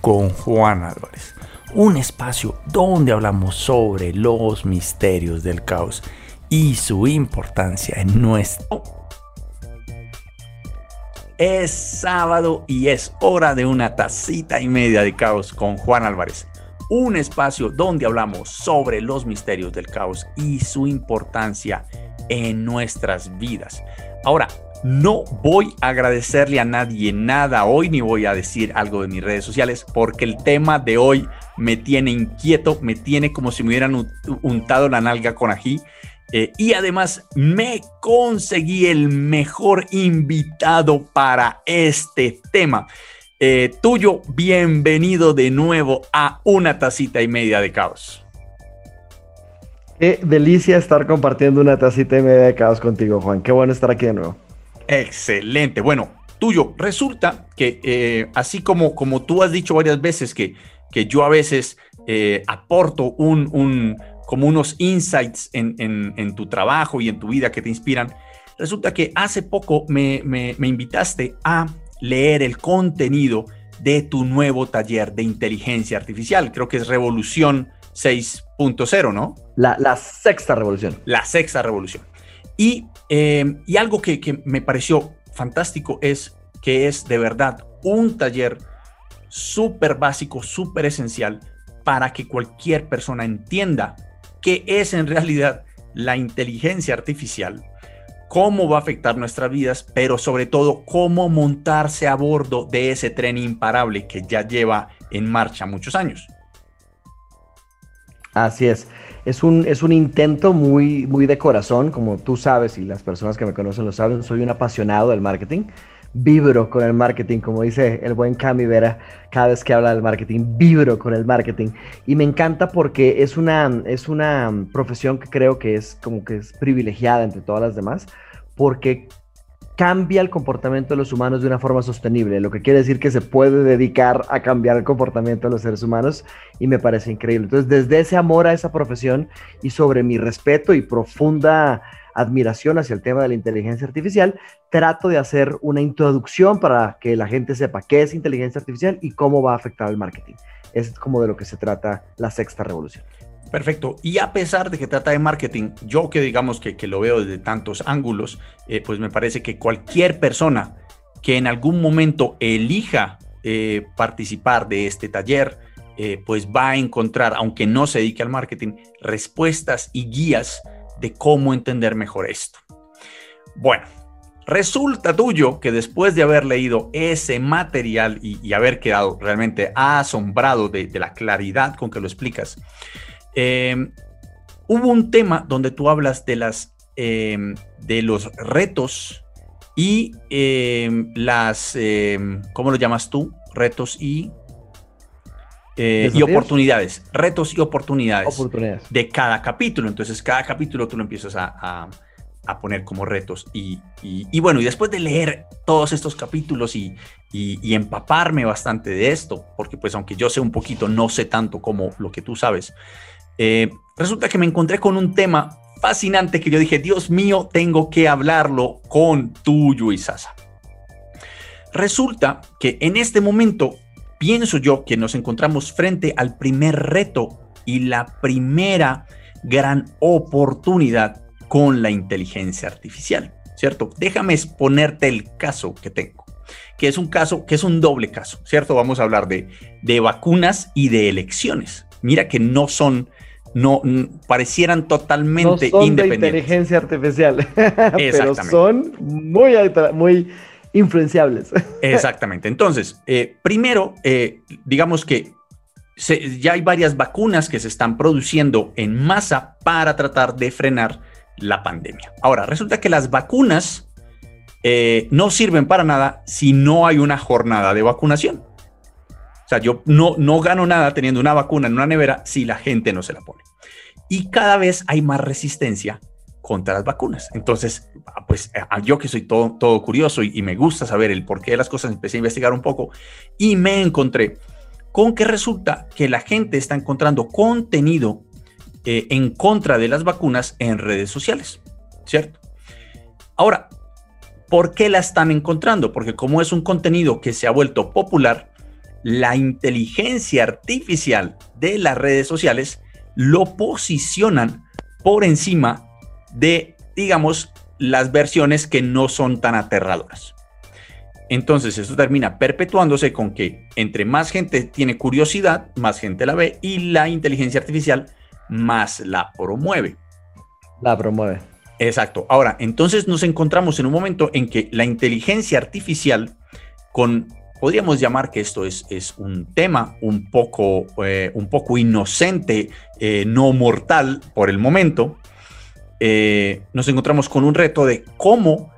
con Juan Álvarez, un espacio donde hablamos sobre los misterios del caos y su importancia en nuestro... Es sábado y es hora de una tacita y media de caos con Juan Álvarez, un espacio donde hablamos sobre los misterios del caos y su importancia en nuestras vidas. Ahora, no voy a agradecerle a nadie nada hoy, ni voy a decir algo de mis redes sociales, porque el tema de hoy me tiene inquieto, me tiene como si me hubieran untado la nalga con ají. Eh, y además me conseguí el mejor invitado para este tema. Eh, tuyo, bienvenido de nuevo a una tacita y media de caos. Qué delicia estar compartiendo una tacita y media de caos contigo, Juan. Qué bueno estar aquí de nuevo. Excelente. Bueno, tuyo, resulta que eh, así como, como tú has dicho varias veces que, que yo a veces eh, aporto un, como unos insights en, tu trabajo y en tu vida que te inspiran, resulta que hace poco me, invitaste a leer el contenido de tu nuevo taller de inteligencia artificial. Creo que es Revolución 6.0, ¿no? La, la, sexta revolución. La sexta revolución. Y, eh, y algo que, que, me pareció fantástico es que es de verdad un taller súper básico, súper esencial para que cualquier persona entienda qué es en realidad la inteligencia artificial, cómo va a afectar nuestras vidas, pero sobre todo cómo montarse a bordo de ese tren imparable que ya lleva en marcha muchos años. Así es es un, es un intento muy, muy de corazón, como tú sabes y las personas que me conocen lo saben, soy un apasionado del marketing. Vibro con el marketing, como dice el buen Cami Vera, cada vez que habla del marketing, vibro con el marketing. Y me encanta porque es una, es una profesión que creo que es como que es privilegiada entre todas las demás, porque cambia el comportamiento de los humanos de una forma sostenible, lo que quiere decir que se puede dedicar a cambiar el comportamiento de los seres humanos y me parece increíble. Entonces, desde ese amor a esa profesión y sobre mi respeto y profunda admiración hacia el tema de la inteligencia artificial, trato de hacer una introducción para que la gente sepa qué es inteligencia artificial y cómo va a afectar al marketing. Es como de lo que se trata la sexta revolución. Perfecto. Y a pesar de que trata de marketing, yo que digamos que, lo veo desde tantos ángulos, eh, pues me parece que cualquier persona que en algún momento elija eh, participar de este taller, eh, pues va a encontrar, aunque no se dedique al marketing, respuestas y guías de cómo entender mejor esto. Bueno, resulta tuyo que después de haber leído ese material y, haber quedado realmente asombrado de la claridad con que lo explicas, Em, hubo un tema donde tú hablas de las em, de los retos y em, las ¿cómo lo llamas tú? Retos y eh, y oportunidades, retos y oportunidades, de cada capítulo. Entonces, cada capítulo tú lo empiezas a, poner como retos. Y, bueno, y después de leer todos estos capítulos y, y, empaparme bastante de esto, porque pues aunque yo sé un poquito, no sé tanto como lo que tú sabes, eh, resulta que me encontré con un tema fascinante que yo dije, Dios mío, tengo que hablarlo con tuyo y Sasa. Resulta que en este momento pienso yo que nos encontramos frente al primer reto y la primera gran oportunidad con la inteligencia artificial, ¿cierto? Déjame exponerte el caso que tengo, que es un caso, que es un doble caso, ¿cierto? Vamos a hablar de, de vacunas y de elecciones. Mira que no son no parecieran totalmente no son De inteligencia artificial, pero son muy, muy influenciables. Exactamente. Entonces, eh, primero, eh, digamos que ya hay varias vacunas que se están produciendo en masa para tratar de frenar la pandemia. Ahora, resulta que las vacunas eh, no sirven para nada si no hay una jornada de vacunación. Sea, yo no, no gano nada teniendo una vacuna en una nevera si la gente no se la pone. Y cada vez hay más resistencia contra las vacunas. Entonces, pues yo que soy todo, todo curioso y, me gusta saber el porqué de las cosas, empecé a investigar un poco y me encontré con que resulta que la gente está encontrando contenido eh, en contra de las vacunas en redes sociales, ¿cierto? Ahora, ¿por qué la están encontrando? Porque como es un contenido que se ha vuelto popular, la inteligencia artificial de las redes sociales lo posicionan por encima de, digamos, las versiones que no son tan aterradoras. Entonces, esto termina perpetuándose con que entre más gente tiene curiosidad, más gente la ve y la inteligencia artificial más la promueve. La promueve. Exacto. Ahora, entonces nos encontramos en un momento en que la inteligencia artificial, con, podríamos llamar que esto es, es un tema un poco, eh, un poco inocente, eh, no mortal por el momento, eh, nos encontramos con un reto de cómo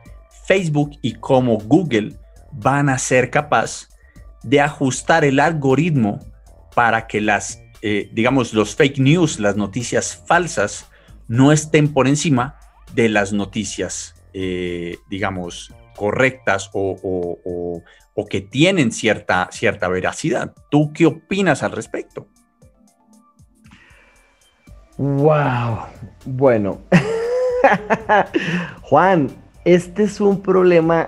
Facebook y cómo Google van a ser capaz de ajustar el algoritmo para que las, digamos, los fake news, las noticias falsas, no estén por encima de las noticias, digamos, correctas o, o, que tienen cierta, cierta veracidad. ¿Tú qué opinas al respecto? Wow. Bueno, Juan, este es un problema,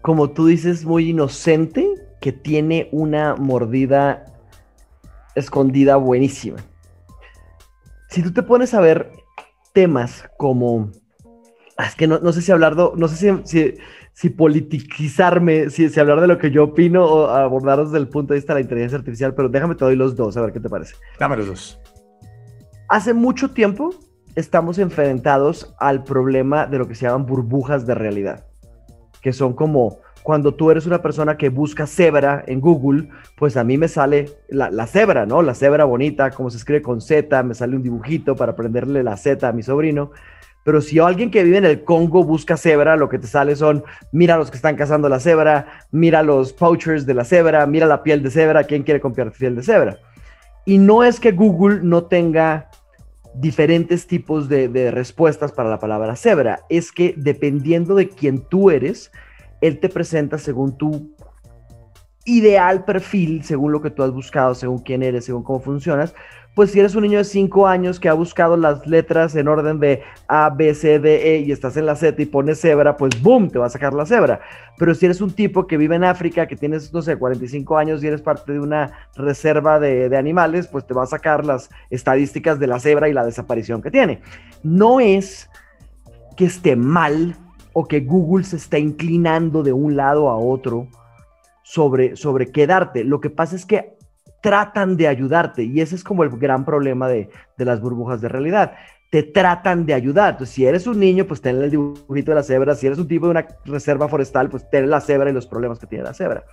como tú dices, muy inocente, que tiene una mordida escondida buenísima. Si tú te pones a ver temas como, es que no, sé si hablar, no sé si, si, politicizarme, si, si, hablar de lo que yo opino o abordar desde el punto de vista de la inteligencia artificial, pero déjame te doy los dos, a ver qué te parece. Dame los dos. Hace mucho tiempo estamos enfrentados al problema de lo que se llaman burbujas de realidad, que son como cuando tú eres una persona que busca cebra en Google, pues a mí me sale la, cebra, ¿no? La cebra bonita, como se escribe con Z, me sale un dibujito para aprenderle la Z a mi sobrino. Pero si alguien que vive en el Congo busca cebra, lo que te sale son, mira los que están cazando la cebra, mira los poachers de la cebra, mira la piel de cebra, ¿quién quiere comprar piel de cebra? Y no es que Google no tenga diferentes tipos de, respuestas para la palabra cebra. Es que dependiendo de quién tú eres, él te presenta según tu ideal perfil, según lo que tú has buscado, según quién eres, según cómo funcionas, pues si eres un niño de 5 años que ha buscado las letras en orden de A, B, C, D, E y estás en la Z y pones cebra, pues boom, te va a sacar la cebra. Pero si eres un tipo que vive en África, que tienes, no sé, 45 años y eres parte de una reserva de, animales, pues te va a sacar las estadísticas de la cebra y la desaparición que tiene. No es que esté mal o que Google se está inclinando de un lado a otro sobre, sobre qué darte. Lo que pasa es que tratan de ayudarte y ese es como el gran problema de, las burbujas de realidad. Te tratan de ayudar. Si eres un niño, pues ten el dibujito de la cebra. Si eres un tipo de una reserva forestal, pues ten la cebra y los problemas que tiene la cebra.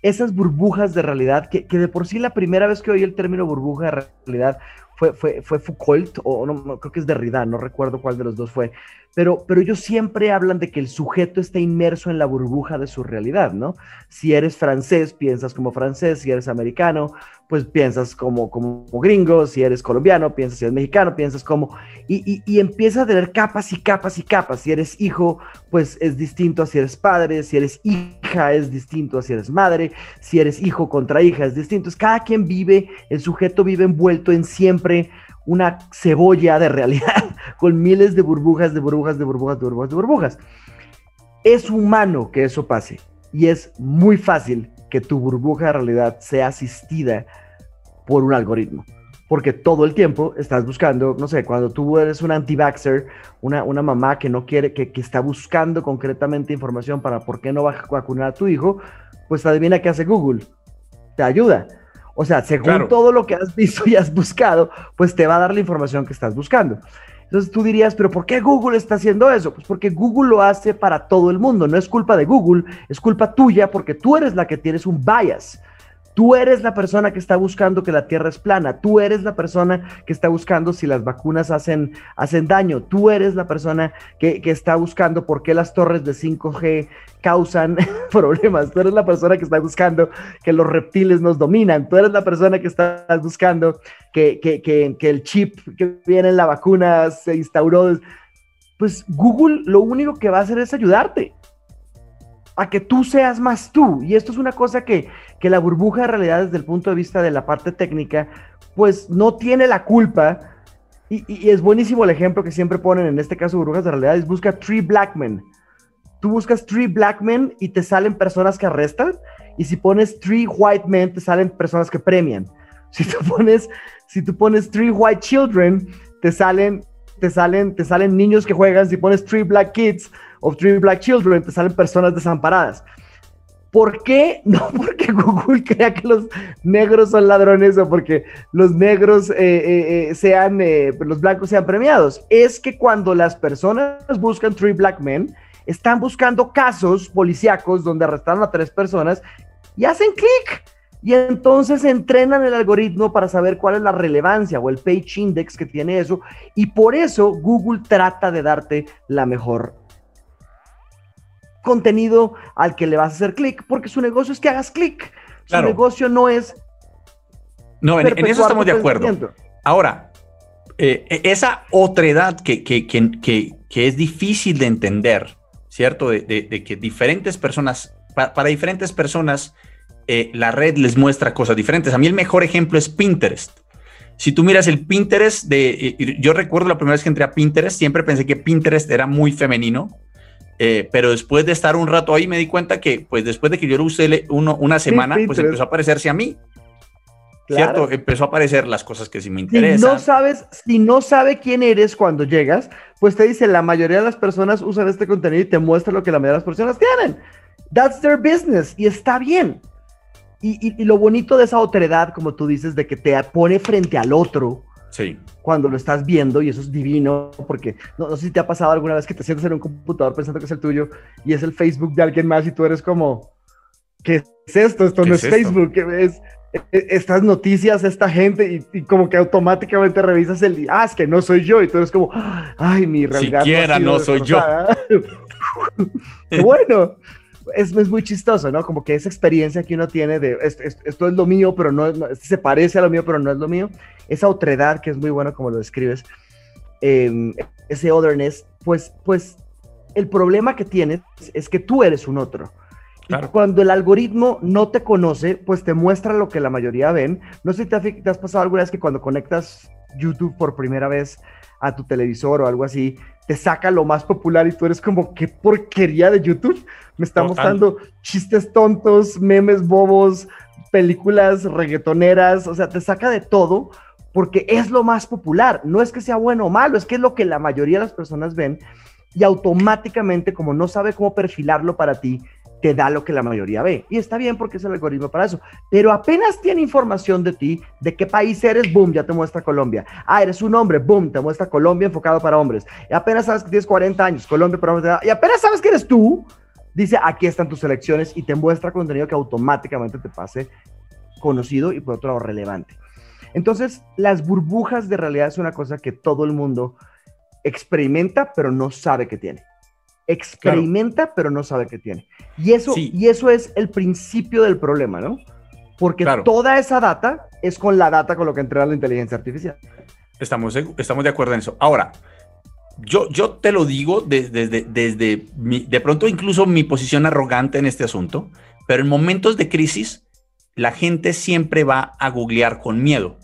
Esas burbujas de realidad, que, que de por sí la primera vez que oí el término burbuja de realidad fue, fue, fue Foucault, o no, creo que es Derrida, no recuerdo cuál de los dos fue, pero, pero ellos siempre hablan de que el sujeto está inmerso en la burbuja de su realidad, ¿no? Si eres francés, piensas como francés, si eres americano, pues piensas como, como, gringo, si eres colombiano, piensas si eres mexicano, piensas como, y, y, y empieza a tener capas y capas y capas. Si eres hijo, pues es distinto a si eres padre, si eres hija es distinto a si eres madre, si eres hijo contra hija es distinto. Es cada quien vive, el sujeto vive envuelto en siempre una cebolla de realidad con miles de burbujas, de burbujas, de burbujas, de burbujas, de burbujas. Es humano que eso pase y es muy fácil que tu burbuja de realidad sea asistida por un algoritmo. Porque todo el tiempo estás buscando, no sé, cuando tú eres un anti-vaxxer, una, una mamá que no quiere, que, que, está buscando concretamente información para por qué no va a vacunar a tu hijo, pues adivina qué hace Google. Te ayuda. O sea, según todo lo que has visto y has buscado, pues te va a dar la información que estás buscando. Entonces tú dirías, pero ¿por qué Google está haciendo eso? Pues porque Google lo hace para todo el mundo. No es culpa de Google, es culpa tuya porque tú eres la que tienes un bias. Tú eres la persona que está buscando que la Tierra es plana. Tú eres la persona que está buscando si las vacunas hacen, hacen daño. Tú eres la persona que, que está buscando por qué las torres de 5G causan problemas. Tú eres la persona que está buscando que los reptiles nos dominan. Tú eres la persona que está buscando que, que, que, que el chip que viene en la vacuna se instauró. Pues Google lo único que va a hacer es ayudarte a que tú seas más tú. Y esto es una cosa que, que la burbuja de realidad desde el punto de vista de la parte técnica, pues no tiene la culpa. Y, es buenísimo el ejemplo que siempre ponen en este caso burbujas de realidad, es busca Three Black Men. Tú buscas Three Black Men y te salen personas que arrestan. Y si pones Three White Men, te salen personas que premian. Si tú pones, si tú pones Three White Children, te salen, te salen, te salen niños que juegan. Si pones Three Black Kids, of Three Black Children, te salen personas desamparadas. ¿Por qué? No porque Google crea que los negros son ladrones o porque los negros eh, eh, eh, sean, los blancos sean premiados. Es que cuando las personas buscan Three Black Men, están buscando casos policíacos donde arrestaron a tres personas y hacen clic. Y entonces entrenan el algoritmo para saber cuál es la relevancia o el page index que tiene eso. Y por eso Google trata de darte la mejor contenido al que le vas a hacer clic, porque su negocio es que hagas clic. Su negocio no es... No, en, eso estamos de acuerdo. Ahora, eh, e, esa otredad que, que, que, que, es difícil de entender, ¿cierto? De, de, que diferentes personas, para diferentes personas, eh, la red les muestra cosas diferentes. A mí el mejor ejemplo es Pinterest. Si tú miras el Pinterest de, eh, yo recuerdo la primera vez que entré a Pinterest, siempre pensé que Pinterest era muy femenino eh, pero después de estar un rato ahí me di cuenta que, pues después de que yo lo usé uno, una semana, pues empezó a aparecerse a mí. ¿Cierto? Empezó a aparecer las cosas que sí me interesan. Si no sabes, si no sabe quién eres cuando llegas, pues te dice, la mayoría de las personas usan este contenido y te muestra lo que la mayoría de las personas tienen. That's their business. Y está bien. Y, y, lo bonito de esa otredad, como tú dices, de que te pone frente al otro, Sí. Cuando lo estás viendo, y eso es divino, porque no, sé si te ha pasado alguna vez que te sientes en un computador pensando que es el tuyo y es el Facebook de alguien más y tú eres como, ¿qué es esto? Esto no es, Facebook, es, e, estas noticias, esta gente, y, como que automáticamente revisas el, ah, es que no soy yo, y tú eres como, ay, mi realidad. Siquiera no, soy yo. Qué bueno es, es, muy chistoso, ¿no? Como que esa experiencia que uno tiene de esto, esto, es lo mío, pero no, se parece a lo mío, pero no es lo mío. Esa otredad que es muy bueno como lo describes, em, ese otherness, pues, pues el problema que tienes es que tú eres un otro. Y cuando el algoritmo no te conoce, pues te muestra lo que la mayoría ven. No sé si te, te has pasado alguna vez que cuando conectas YouTube por primera vez a tu televisor o algo así, te saca lo más popular y tú eres como, qué porquería de YouTube. Me está mostrando chistes tontos, memes bobos, películas reggaetoneras, o sea, te saca de todo porque es lo más popular. No es que sea bueno o malo, es que es lo que la mayoría de las personas ven y automáticamente, como no sabe cómo perfilarlo para ti, te da lo que la mayoría ve. Y está bien porque es el algoritmo para eso. Pero apenas tiene información de ti, de qué país eres, boom, ya te muestra Colombia. Ah, eres un hombre, boom, te muestra Colombia enfocado para hombres. Y apenas sabes que tienes 40 años, Colombia para hombres. Y apenas sabes que eres tú, dice, aquí están tus selecciones y te muestra contenido que automáticamente te pase conocido y por otro lado relevante. Entonces, las burbujas de realidad es una cosa que todo el mundo experimenta, pero no sabe que tiene experimenta, pero no sabe qué tiene. Y eso, y eso es el principio del problema, ¿no? Porque toda esa data es con la data con lo que entrena la inteligencia artificial. Estamos, estamos de acuerdo en eso. Ahora, yo, yo te lo digo desde, desde, de pronto incluso mi posición arrogante en este asunto, pero en momentos de crisis, la gente siempre va a googlear con miedo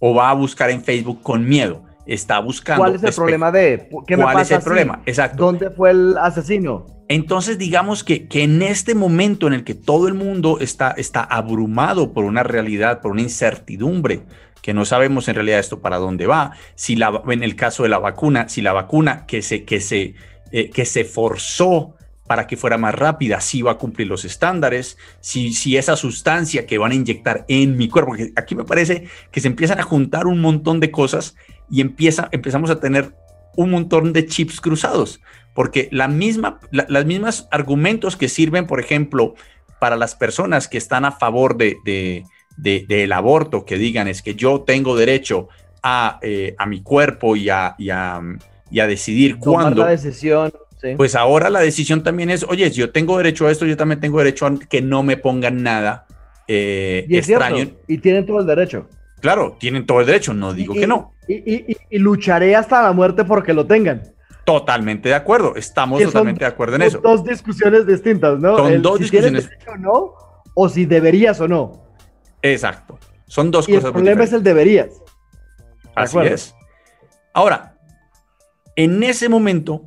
o va a buscar en Facebook con miedo está buscando. ¿Cuál es el problema de? ¿Qué ¿Cuál es el problema? Exacto. ¿Dónde fue el asesino? Entonces, digamos que, que, en este momento en el que todo el mundo está, está abrumado por una realidad, por una incertidumbre, que no sabemos en realidad esto para dónde va, si la, en el caso de la vacuna, si la vacuna que se, que se, eh, que se forzó para que fuera más rápida, si va a cumplir los estándares, si, si esa sustancia que van a inyectar en mi cuerpo, porque aquí me parece que se empiezan a juntar un montón de cosas y empieza, empezamos a tener un montón de chips cruzados, porque la misma, las mismas argumentos que sirven, por ejemplo, para las personas que están a favor de, del aborto, que digan es que yo tengo derecho a, eh, a mi cuerpo y a, y a, decidir cuándo. la decisión. Pues ahora la decisión también es, oye, si yo tengo derecho a esto, yo también tengo derecho a que no me pongan nada eh, y extraño. y tienen todo el derecho. Claro, tienen todo el derecho, no digo que no. Y, lucharé hasta la muerte porque lo tengan. Totalmente de acuerdo, estamos totalmente de acuerdo en eso. Dos discusiones distintas, ¿no? Son dos discusiones. o no, o si deberías o no. Exacto, son dos cosas. El problema es el deberías. Así es. Ahora, en ese momento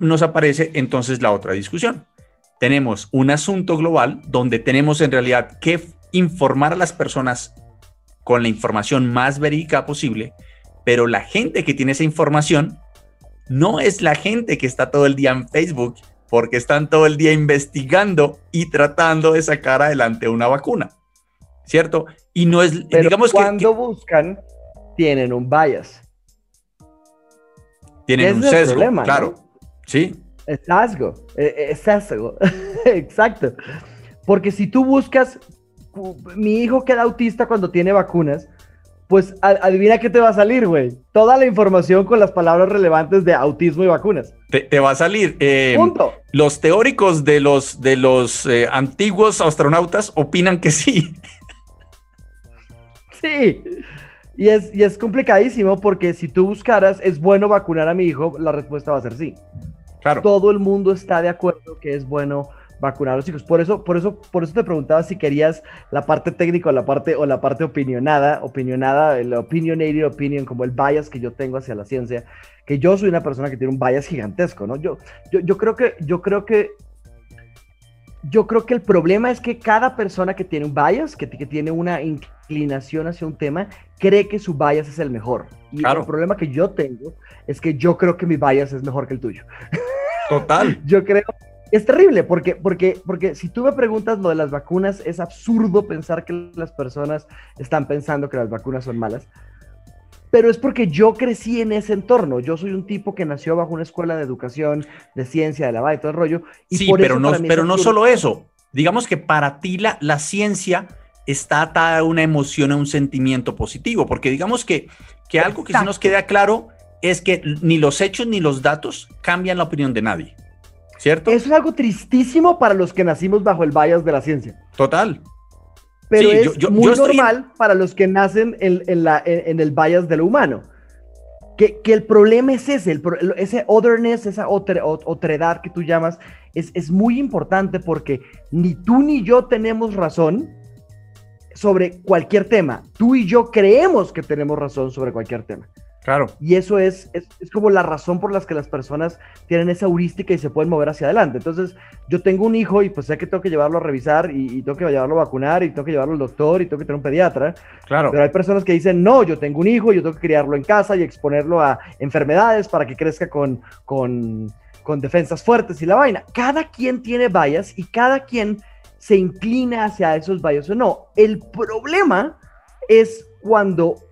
nos aparece entonces la otra discusión. Tenemos un asunto global donde tenemos en realidad que informar a las personas con la información más verídica posible, pero la gente que tiene esa información no es la gente que está todo el día en Facebook, porque están todo el día investigando y tratando de sacar adelante una vacuna, ¿cierto? Y no es, digamos cuando buscan, tienen un bias. Tienen un sesgo, claro. Sí. Es sesgo, e, e, es sesgo, exacto. Porque si tú buscas, mi hijo queda autista cuando tiene vacunas, pues adivina qué te va a salir, güey. Toda la información con las palabras relevantes de autismo y vacunas. Te, va a salir. Eh, Punto. Los teóricos de los, de los eh, antiguos astronautas opinan que sí. Sí. Y es, y es complicadísimo porque si tú buscaras, ¿es bueno vacunar a mi hijo? La respuesta va a ser sí. Claro. Todo el mundo está de acuerdo que es bueno vacunar a los chicos. Por eso, por eso, por eso te preguntaba si querías la parte técnica o la parte, o la parte opinionada, opinionada, el opinionated opinion, como el bias que yo tengo hacia la ciencia, que yo soy una persona que tiene un bias gigantesco, ¿no? Yo, yo, yo creo que, yo creo que yo creo que el problema es que cada persona que tiene un bias, que, que tiene una inclinación hacia un tema, cree que su bias es el mejor. Y el problema que yo tengo es que yo creo que mi bias es mejor que el tuyo. Total. yo creo. Es terrible porque, porque, porque si tú me preguntas lo de las vacunas, es absurdo pensar que las personas están pensando que las vacunas son malas pero es porque yo crecí en ese entorno. Yo soy un tipo que nació bajo una escuela de educación, de ciencia, de la y todo el rollo. Y sí, pero, no, pero no solo eso. Digamos que para ti la, la ciencia está atada a una emoción, a un sentimiento positivo, porque digamos que, que algo que sí nos queda claro es que ni los hechos ni los datos cambian la opinión de nadie. ¿Cierto? Es algo tristísimo para los que nacimos bajo el bias de la ciencia. Total pero es muy normal para los que nacen en, la, en, el bias de lo humano. Que, que el problema es ese, el, ese otherness, esa otra, otredad que tú llamas, es, es muy importante porque ni tú ni yo tenemos razón sobre cualquier tema. Tú y yo creemos que tenemos razón sobre cualquier tema. Claro. Y eso es, es, como la razón por las que las personas tienen esa heurística y se pueden mover hacia adelante. Entonces, yo tengo un hijo y pues sé que tengo que llevarlo a revisar y, tengo que llevarlo a vacunar y tengo que llevarlo al doctor y tengo que tener un pediatra. Claro. Pero hay personas que dicen, no, yo tengo un hijo, yo tengo que criarlo en casa y exponerlo a enfermedades para que crezca con, con, con defensas fuertes y la vaina. Cada quien tiene vallas y cada quien se inclina hacia esos vallas o no. El problema es cuando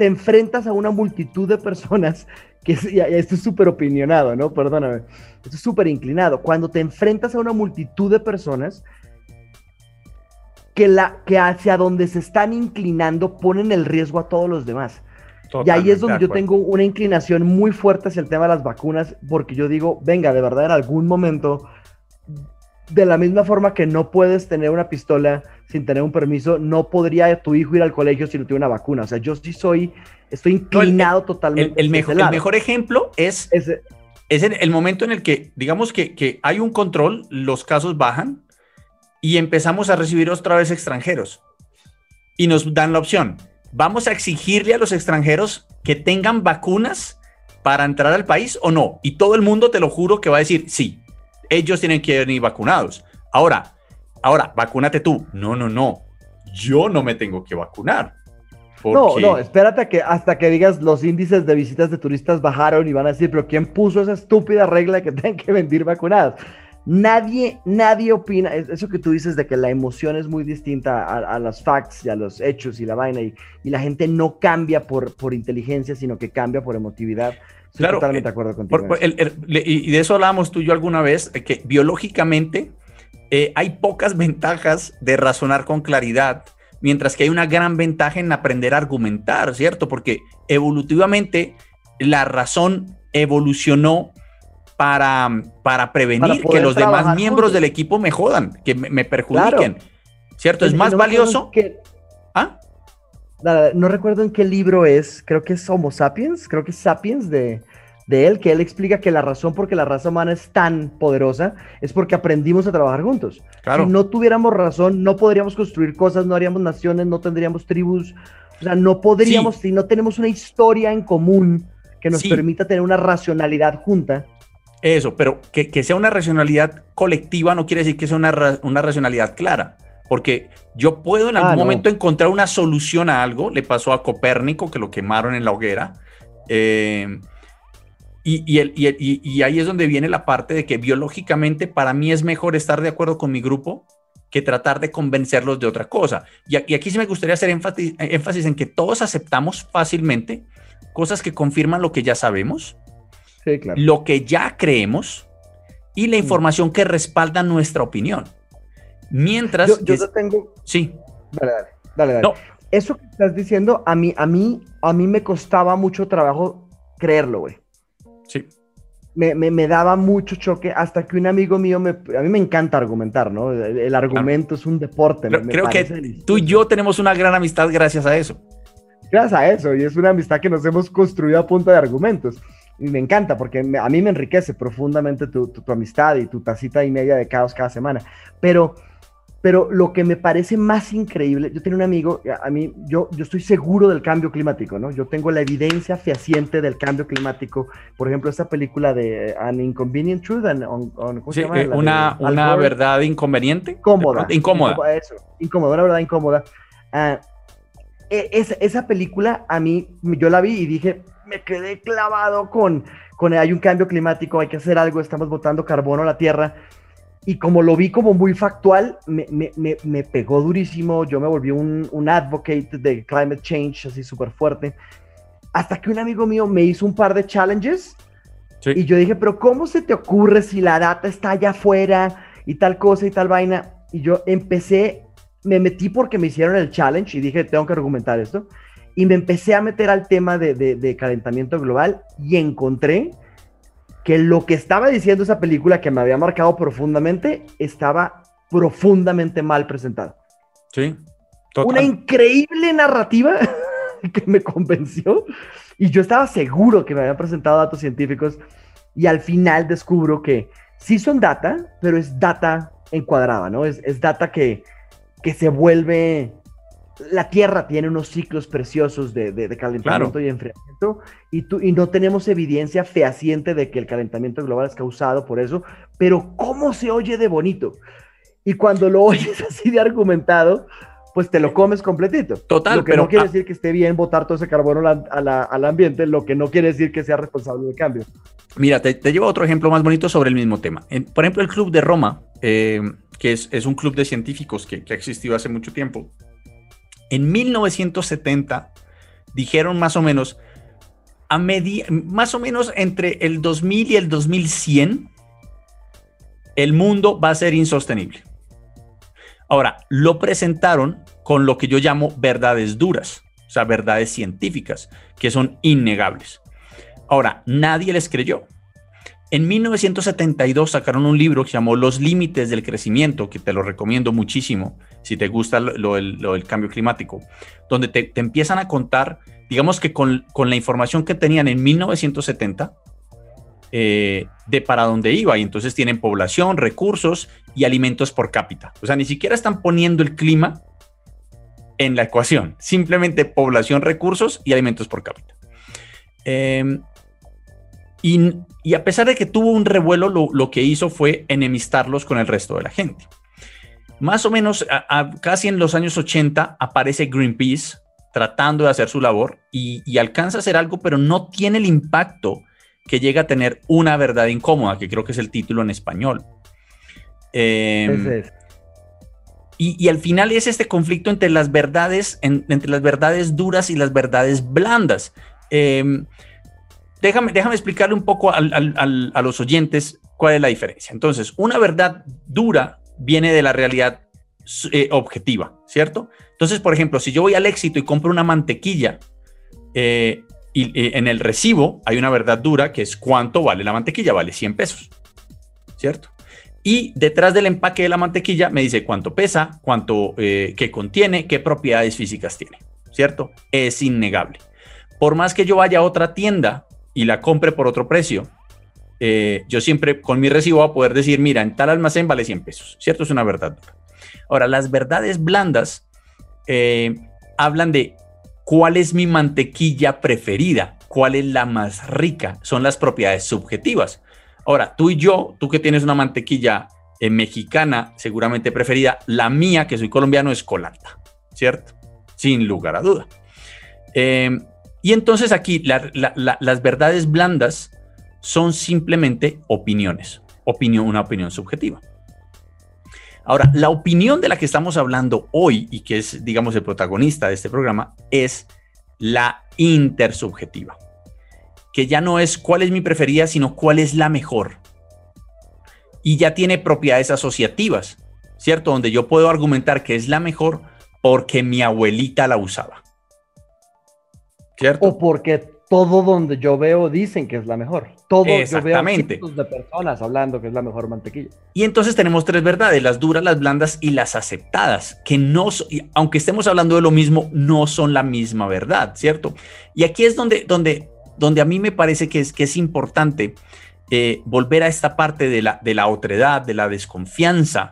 te enfrentas a una multitud de personas, que esto es súper opinionado, ¿no? Perdóname, esto es súper inclinado. Cuando te enfrentas a una multitud de personas que, la, que hacia donde se están inclinando ponen el riesgo a todos los demás. y ahí es donde yo tengo una inclinación muy fuerte hacia el tema de las vacunas, porque yo digo, venga, de verdad, en algún momento de la misma forma que no puedes tener una pistola sin tener un permiso, no podría tu hijo ir al colegio si no tiene una vacuna. O sea, yo sí soy, estoy inclinado totalmente. El, mejor, el mejor ejemplo es, es el, momento en el que, digamos que, que hay un control, los casos bajan y empezamos a recibir otra vez extranjeros. Y nos dan la opción, vamos a exigirle a los extranjeros que tengan vacunas para entrar al país o no. Y todo el mundo, te lo juro, que va a decir sí ellos tienen que venir vacunados. Ahora, ahora, vacúnate tú. No, no, no. Yo no me tengo que vacunar. No, no, espérate que hasta que digas los índices de visitas de turistas bajaron y van a decir, pero ¿quién puso esa estúpida regla de que tienen que venir vacunados? Nadie, nadie opina, eso que tú dices de que la emoción es muy distinta a, los facts y a los hechos y la vaina y, la gente no cambia por, por inteligencia, sino que cambia por emotividad claro, totalmente de acuerdo contigo. y de eso hablábamos tú y yo alguna vez, que biológicamente eh, hay pocas ventajas de razonar con claridad, mientras que hay una gran ventaja en aprender a argumentar, ¿cierto? Porque evolutivamente la razón evolucionó para, para prevenir que los demás miembros del equipo me jodan, que me, perjudiquen. ¿Cierto? Es más valioso. ¿Ah? No recuerdo en qué libro es, creo que es Homo Sapiens, creo que es Sapiens de, de él, que él explica que la razón por que la raza humana es tan poderosa es porque aprendimos a trabajar juntos. Si no tuviéramos razón, no podríamos construir cosas, no haríamos naciones, no tendríamos tribus, o sea, no podríamos, si no tenemos una historia en común que nos permita tener una racionalidad junta, eso, pero que, sea una racionalidad colectiva no quiere decir que sea una, racionalidad clara, porque yo puedo en algún ah, momento encontrar una solución a algo, le pasó a Copérnico que lo quemaron en la hoguera, eh, y, y, ahí es donde viene la parte de que biológicamente para mí es mejor estar de acuerdo con mi grupo que tratar de convencerlos de otra cosa. Y, aquí sí me gustaría hacer énfasis, énfasis en que todos aceptamos fácilmente cosas que confirman lo que ya sabemos lo que ya creemos y la mm. información que respalda nuestra opinión. Mientras... Yo, tengo... Sí. Dale, dale, dale. Eso que estás diciendo, a mí, a, mí, a mí me costaba mucho trabajo creerlo, güey. Sí. Me, me, daba mucho choque hasta que un amigo mío, me, a mí me encanta argumentar, ¿no? El, argumento es un deporte. creo que tú y yo tenemos una gran amistad gracias a eso. Gracias a eso, y es una amistad que nos hemos construido a punta de argumentos y me encanta porque a mí me enriquece profundamente tu, tu, amistad y tu tacita y media de caos cada semana. Pero, pero lo que me parece más increíble, yo tengo un amigo, a mí, yo, yo estoy seguro del cambio climático, ¿no? Yo tengo la evidencia fehaciente del cambio climático. Por ejemplo, esta película de An Inconvenient Truth, ¿cómo se llama? Eh, una, una verdad inconveniente. Incómoda. Incómoda. Eso, incómoda, una verdad incómoda. Esa, esa película a mí, yo la vi y dije, me quedé clavado con, con hay un cambio climático, hay que hacer algo, estamos botando carbono a la Tierra. Y como lo vi como muy factual, me, me, me, pegó durísimo, yo me volví un, un advocate de climate change, así súper fuerte. Hasta que un amigo mío me hizo un par de challenges y yo dije, pero ¿cómo se te ocurre si la data está allá afuera y tal cosa y tal vaina? Y yo empecé, me metí porque me hicieron el challenge y dije, tengo que argumentar esto y me empecé a meter al tema de, calentamiento global y encontré que lo que estaba diciendo esa película que me había marcado profundamente estaba profundamente mal presentado. Sí. Una increíble narrativa que me convenció y yo estaba seguro que me habían presentado datos científicos y al final descubro que sí son data, pero es data encuadrada, ¿no? Es, es data que, que se vuelve la Tierra tiene unos ciclos preciosos de, calentamiento y enfriamiento y, y no tenemos evidencia fehaciente de que el calentamiento global es causado por eso, pero ¿cómo se oye de bonito? Y cuando lo oyes así de argumentado, pues te lo comes completito. Total, lo que no quiere decir que esté bien botar todo ese carbono al ambiente, lo que no quiere decir que sea responsable del cambio. Mira, te, llevo otro ejemplo más bonito sobre el mismo tema. por ejemplo, el Club de Roma, eh, que es, un club de científicos que, que ha existido hace mucho tiempo, en 1970 dijeron más o menos, a más o menos entre el 2000 y el 2100, el mundo va a ser insostenible. Ahora, lo presentaron con lo que yo llamo verdades duras, o sea, verdades científicas, que son innegables. Ahora, nadie les creyó. En 1972 sacaron un libro que se llamó Los Límites del Crecimiento, que te lo recomiendo muchísimo si te gusta lo, del cambio climático, donde te, empiezan a contar, digamos que con, la información que tenían en 1970, eh, de para dónde iba. Y entonces tienen población, recursos y alimentos por cápita. O sea, ni siquiera están poniendo el clima en la ecuación, simplemente población, recursos y alimentos por cápita. Eh, y, a pesar de que tuvo un revuelo, lo, que hizo fue enemistarlos con el resto de la gente. Más o menos, casi en los años 80, aparece Greenpeace tratando de hacer su labor y, alcanza a hacer algo, pero no tiene el impacto que llega a tener una verdad incómoda, que creo que es el título en español. Em, y, al final es este conflicto entre las verdades, entre las verdades duras y las verdades blandas. Eh, déjame, déjame explicarle un poco a los oyentes cuál es la diferencia. Entonces, una verdad dura viene de la realidad eh, objetiva, ¿cierto? Entonces, por ejemplo, si yo voy al éxito y compro una mantequilla, eh, y eh, en el recibo hay una verdad dura que es cuánto vale la mantequilla, vale 100 pesos, ¿cierto? Y detrás del empaque de la mantequilla me dice cuánto pesa, cuánto, qué contiene, qué propiedades físicas tiene, ¿cierto? Es innegable. Por más que yo vaya a otra tienda y la compre por otro precio, yo siempre con mi recibo voy a poder decir, mira, en tal almacén vale 100 pesos, ¿cierto? Es una verdad. Ahora, las verdades blandas eh, hablan de cuál es mi mantequilla preferida, cuál es la más rica, son las propiedades subjetivas. Ahora, tú y yo, tú que tienes una mantequilla eh, mexicana seguramente preferida, la mía, que soy colombiano, es colanta, ¿cierto? Sin lugar a duda. Eh, y entonces aquí las verdades blandas son simplemente opiniones, opinión, una opinión subjetiva. Ahora, la opinión de la que estamos hablando hoy y que es, digamos, el protagonista de este programa es la intersubjetiva, que ya no es cuál es mi preferida, sino cuál es la mejor. Y ya tiene propiedades asociativas, ¿cierto? Donde yo puedo argumentar que es la mejor porque mi abuelita la usaba. ¿Cierto? O porque todo donde yo veo dicen que es la mejor. Todo yo veo cientos de personas hablando que es la mejor mantequilla. Y entonces tenemos tres verdades, las duras, las blandas y las aceptadas, que no, aunque estemos hablando de lo mismo, no son la misma verdad, ¿cierto? Y aquí es donde, donde, donde a mí me parece que es, que es importante eh, volver a esta parte de la, de la otredad, de la desconfianza,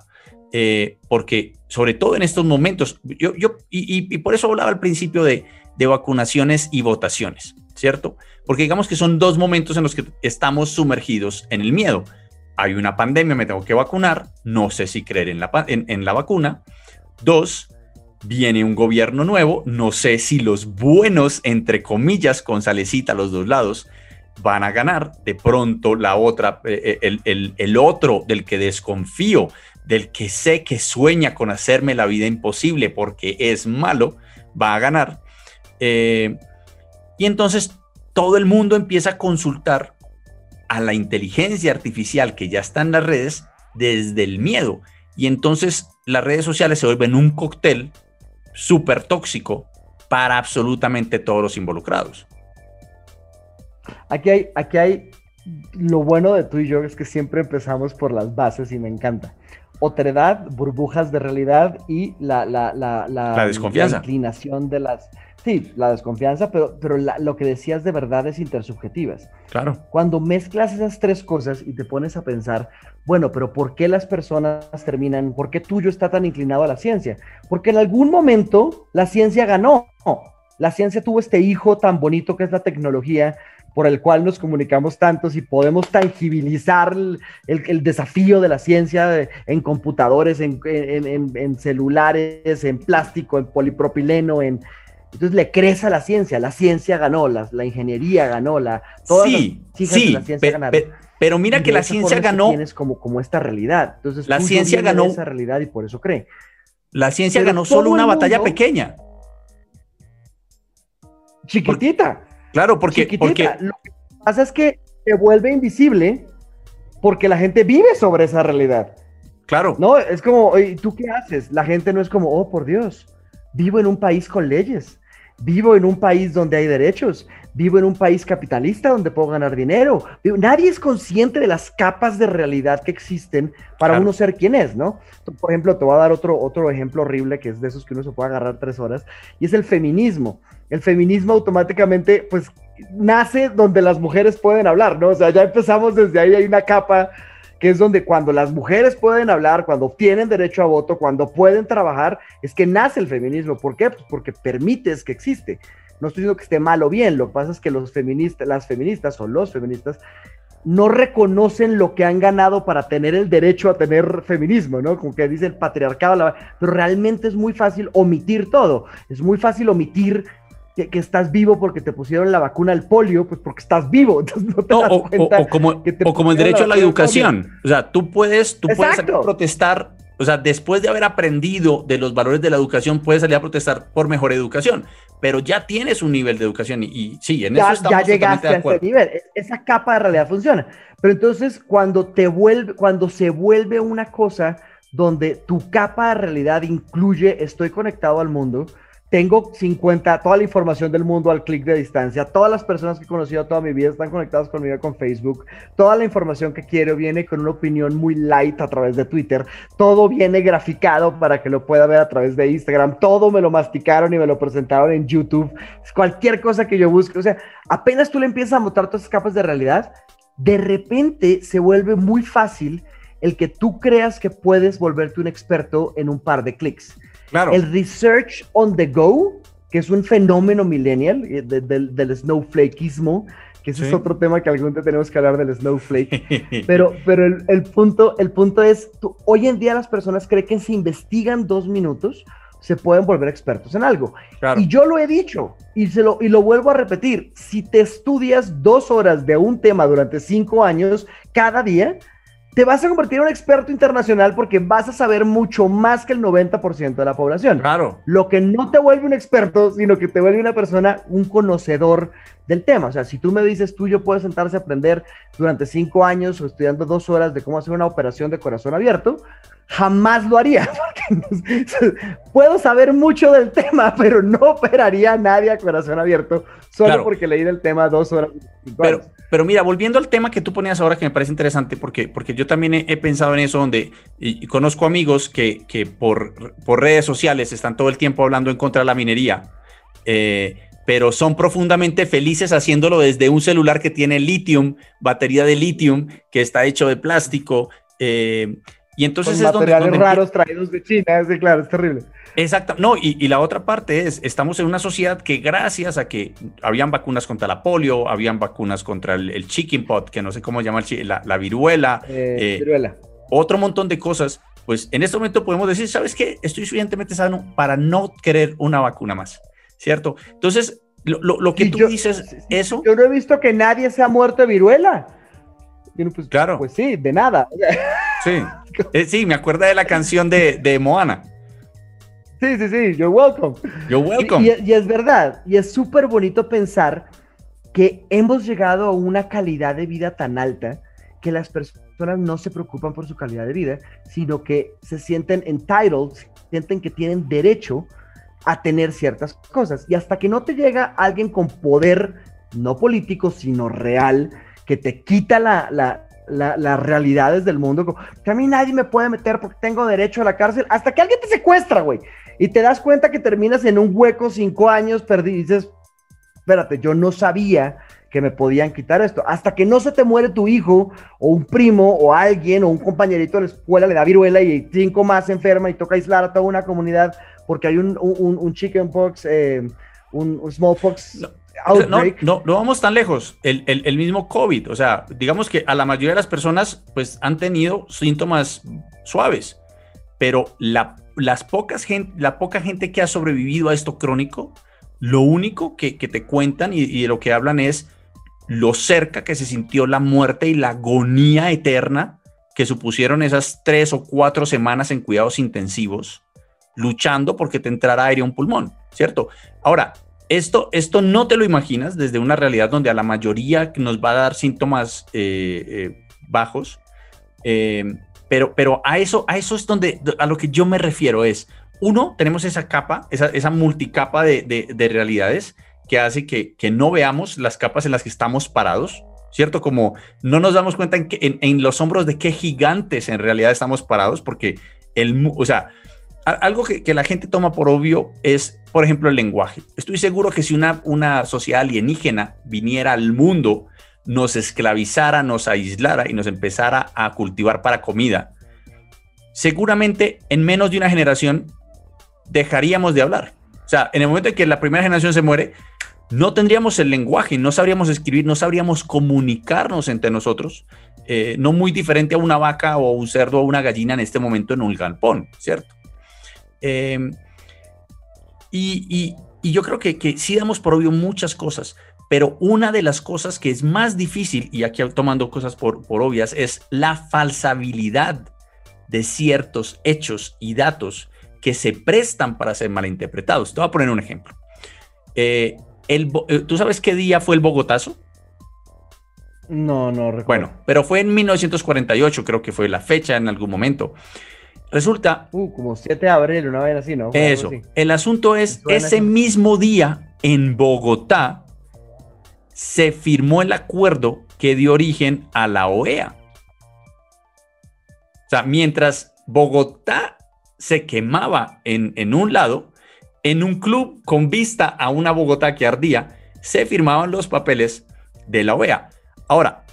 eh, porque sobre todo en estos momentos, yo, yo y, y por eso hablaba al principio de, de vacunaciones y votaciones. ¿cierto? Porque digamos que son dos momentos en los que estamos sumergidos en el miedo. Hay una pandemia, me tengo que vacunar, no sé si creer en la, en, la vacuna. Dos, viene un gobierno nuevo, no sé si los buenos, entre comillas, con salecita a los dos lados, van a ganar. De pronto la otra, eh, eh, el, el, otro del que desconfío, del que sé que sueña con hacerme la vida imposible porque es malo, va a ganar. Eh, y entonces todo el mundo empieza a consultar a la inteligencia artificial que ya está en las redes desde el miedo. Y entonces las redes sociales se vuelven un cóctel súper tóxico para absolutamente todos los involucrados. Aquí hay, aquí hay, lo bueno de tú y yo es que siempre empezamos por las bases y me encanta. Otredad, burbujas de realidad y la, la, la, la, desconfianza. La inclinación de las, Sí, la desconfianza, pero, pero lo que decías de verdades intersubjetivas. Claro. Cuando mezclas esas tres cosas y te pones a pensar, bueno, pero ¿por qué las personas terminan, por qué tuyo está tan inclinado a la ciencia? Porque en algún momento la ciencia ganó. La ciencia tuvo este hijo tan bonito que es la tecnología, por el cual nos comunicamos tantos y podemos tangibilizar el, desafío de la ciencia en computadores, en, en, celulares, en plástico, en polipropileno, en, entonces le crece a la ciencia, la ciencia ganó, la, la ingeniería ganó, la, todas sí, sí, la ciencia pero mira que la ciencia ganó. Tienes como, como esta realidad. Entonces, la ciencia ganó esa realidad y por eso cree. La ciencia ganó solo una batalla pequeña. Chiquitita. claro, porque, porque. Lo que pasa es que se vuelve invisible porque la gente vive sobre esa realidad. Claro. No, es como, ¿tú qué haces? La gente no es como, oh, por Dios Vivo en un país con leyes. Vivo en un país donde hay derechos. Vivo en un país capitalista donde puedo ganar dinero. Nadie es consciente de las capas de realidad que existen para uno ser quien es, ¿no? Por ejemplo, te voy a dar otro, otro ejemplo horrible que es de esos que uno se puede agarrar tres horas y es el feminismo. El feminismo automáticamente, pues, nace donde las mujeres pueden hablar, ¿no? O sea, ya empezamos desde ahí, hay una capa que es donde cuando las mujeres pueden hablar, cuando tienen derecho a voto, cuando pueden trabajar, es que nace el feminismo. ¿Por qué? Pues porque permites que existe. No estoy diciendo que esté mal o bien, lo que pasa es que los feministas, las feministas o los feministas no reconocen lo que han ganado para tener el derecho a tener feminismo, ¿no? Como que dice el patriarcado, pero realmente es muy fácil omitir todo, es muy fácil omitir que, estás vivo porque te pusieron la vacuna al polio, pues porque estás vivo. o, como, como, el derecho a la educación. O sea, tú puedes, tú puedes protestar, o sea, después de haber aprendido de los valores de la educación, puedes salir a protestar por mejor educación, pero ya tienes un nivel de educación y, sí, en ya, eso estamos Ya llegaste a ese nivel, e, esa capa de realidad funciona. Pero entonces, cuando te vuelve, cuando se vuelve una cosa donde tu capa de realidad incluye estoy conectado al mundo, tengo 50, toda la información del mundo al clic de distancia, todas las personas que he conocido toda mi vida están conectadas conmigo con Facebook, toda la información que quiero viene con una opinión muy light a través de Twitter, todo viene graficado para que lo pueda ver a través de Instagram, todo me lo masticaron y me lo presentaron en YouTube, cualquier cosa que yo busque, o sea, apenas tú le empiezas a montar todas esas capas de realidad, de repente se vuelve muy fácil el que tú creas que puedes volverte un experto en un par de clics. El research on the go, que es un fenómeno millennial eh, del snowflakeismo, que ese es otro tema que algún día tenemos que hablar del snowflake. pero pero el, punto, el punto es, hoy en día las personas creen que si investigan dos minutos, se pueden volver expertos en algo. Y yo lo he dicho y, se lo, y lo vuelvo a repetir, si te estudias dos horas de un tema durante cinco años cada día, te vas a convertir en un experto internacional porque vas a saber mucho más que el 90% de la población. Claro. Lo que no te vuelve un experto, sino que te vuelve una persona, un conocedor del tema. O sea, si tú me dices, tú yo puedo sentarse a aprender durante cinco años o estudiando dos horas de cómo hacer una operación de corazón abierto, jamás lo haría. puedo saber mucho del tema, pero no operaría a nadie a corazón abierto solo porque leí del tema dos horas. Pero, pero mira, volviendo al tema que tú ponías ahora, que me parece interesante, porque, porque yo también he, pensado en eso, donde y, conozco amigos que, que por, por, redes sociales están todo el tiempo hablando en contra de la minería. Eh, pero son profundamente felices haciéndolo desde un celular que tiene lithium, batería de lithium, que está hecho de plástico. Eh, y entonces es materiales raros traídos de China, sí, claro, es terrible. Exacto, no, y, la otra parte es, estamos en una sociedad que gracias a que habían vacunas contra la polio, habían vacunas contra el, el chicken pot, que no sé cómo llamar, la, la viruela, eh, eh, viruela, otro montón de cosas, pues en este momento podemos decir, ¿sabes qué? Estoy suficientemente sano para no querer una vacuna más. ¿cierto? Entonces, lo, que tú dices, eso... Yo no he visto que nadie se ha muerto de viruela. Pues, claro. Pues sí, de nada. Sí, eh, sí, me acuerda de la canción de, de Moana. Sí, sí, sí, you're welcome. You're welcome. Y, es verdad, y es súper bonito pensar que hemos llegado a una calidad de vida tan alta que las personas no se preocupan por su calidad de vida, sino que se sienten entitled, sienten que tienen derecho a tener ciertas cosas. Y hasta que no te llega alguien con poder, no político, sino real, que te quita la, las realidades del mundo, que a mí nadie me puede meter porque tengo derecho a la cárcel, hasta que alguien te secuestra, güey. Y te das cuenta que terminas en un hueco cinco años, perdido, y dices, espérate, yo no sabía que me podían quitar esto. Hasta que no se te muere tu hijo, o un primo, o alguien, o un compañerito de la escuela le da viruela y cinco más se enferma y toca aislar a toda una comunidad porque hay un, un, un chickenpox, eh, un, smallpox. No. No, no, vamos tan lejos. El, el, mismo COVID, o sea, digamos que a la mayoría de las personas pues han tenido síntomas suaves, pero la, las pocas gente, la poca gente que ha sobrevivido a esto crónico, lo único que, que te cuentan y, y, de lo que hablan es lo cerca que se sintió la muerte y la agonía eterna que supusieron esas tres o cuatro semanas en cuidados intensivos luchando porque te entrara aire a un pulmón, ¿cierto? Ahora, esto, esto no te lo imaginas desde una realidad donde a la mayoría nos va a dar síntomas eh, eh, bajos, eh, pero, pero a, eso, a eso es donde, a lo que yo me refiero es, uno, tenemos esa capa, esa, esa multicapa de, de, realidades que hace que, que, no veamos las capas en las que estamos parados, ¿cierto? Como no nos damos cuenta en, en, en los hombros de qué gigantes en realidad estamos parados, porque el, o sea, algo que, la gente toma por obvio es, por ejemplo, el lenguaje. Estoy seguro que si una, una sociedad alienígena viniera al mundo, nos esclavizara, nos aislara y nos empezara a cultivar para comida, seguramente en menos de una generación dejaríamos de hablar. O sea, en el momento en que la primera generación se muere, no tendríamos el lenguaje, no sabríamos escribir, no sabríamos comunicarnos entre nosotros, eh, no muy diferente a una vaca o un cerdo o una gallina en este momento en un galpón, ¿cierto? Em, y, yo creo que, que sí damos por obvio muchas cosas, pero una de las cosas que es más difícil, y aquí tomando cosas por, por obvias, es la falsabilidad de ciertos hechos y datos que se prestan para ser malinterpretados. Te voy a poner un ejemplo. Eh, el, eh, ¿Tú sabes qué día fue el Bogotazo? No, no recuerdo. Bueno, pero fue en 1948, creo que fue la fecha en algún momento. Resulta... Uh, como 7 de abril, una vez así, ¿no? Eso. El asunto es, ese mismo día en Bogotá se firmó el acuerdo que dio origen a la OEA. O sea, mientras Bogotá se quemaba en, en un lado, en un club con vista a una Bogotá que ardía, se firmaban los papeles de la OEA. Ahora,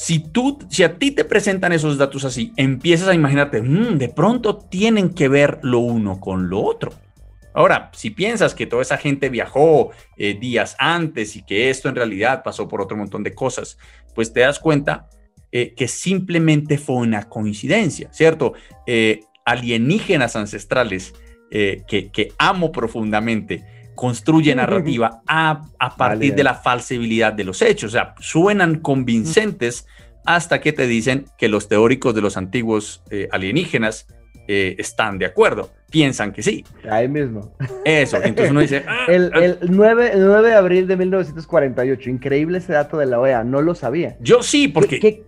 si, tú, si a ti te presentan esos datos así, empiezas a imaginarte, mm, de pronto tienen que ver lo uno con lo otro. Ahora, si piensas que toda esa gente viajó eh, días antes y que esto en realidad pasó por otro montón de cosas, pues te das cuenta eh, que simplemente fue una coincidencia, ¿cierto? Eh, alienígenas ancestrales que, amo profundamente construye narrativa a, partir de la falsibilidad de los hechos. O sea, suenan convincentes hasta que te dicen que los teóricos de los antiguos alienígenas están de acuerdo piensan que sí. Ahí mismo. Eso, entonces uno dice... Ah, el, ah". el, 9, el, 9, de abril de 1948, increíble ese dato de la OEA, no lo sabía. Yo sí, porque... ¿Qué, qué,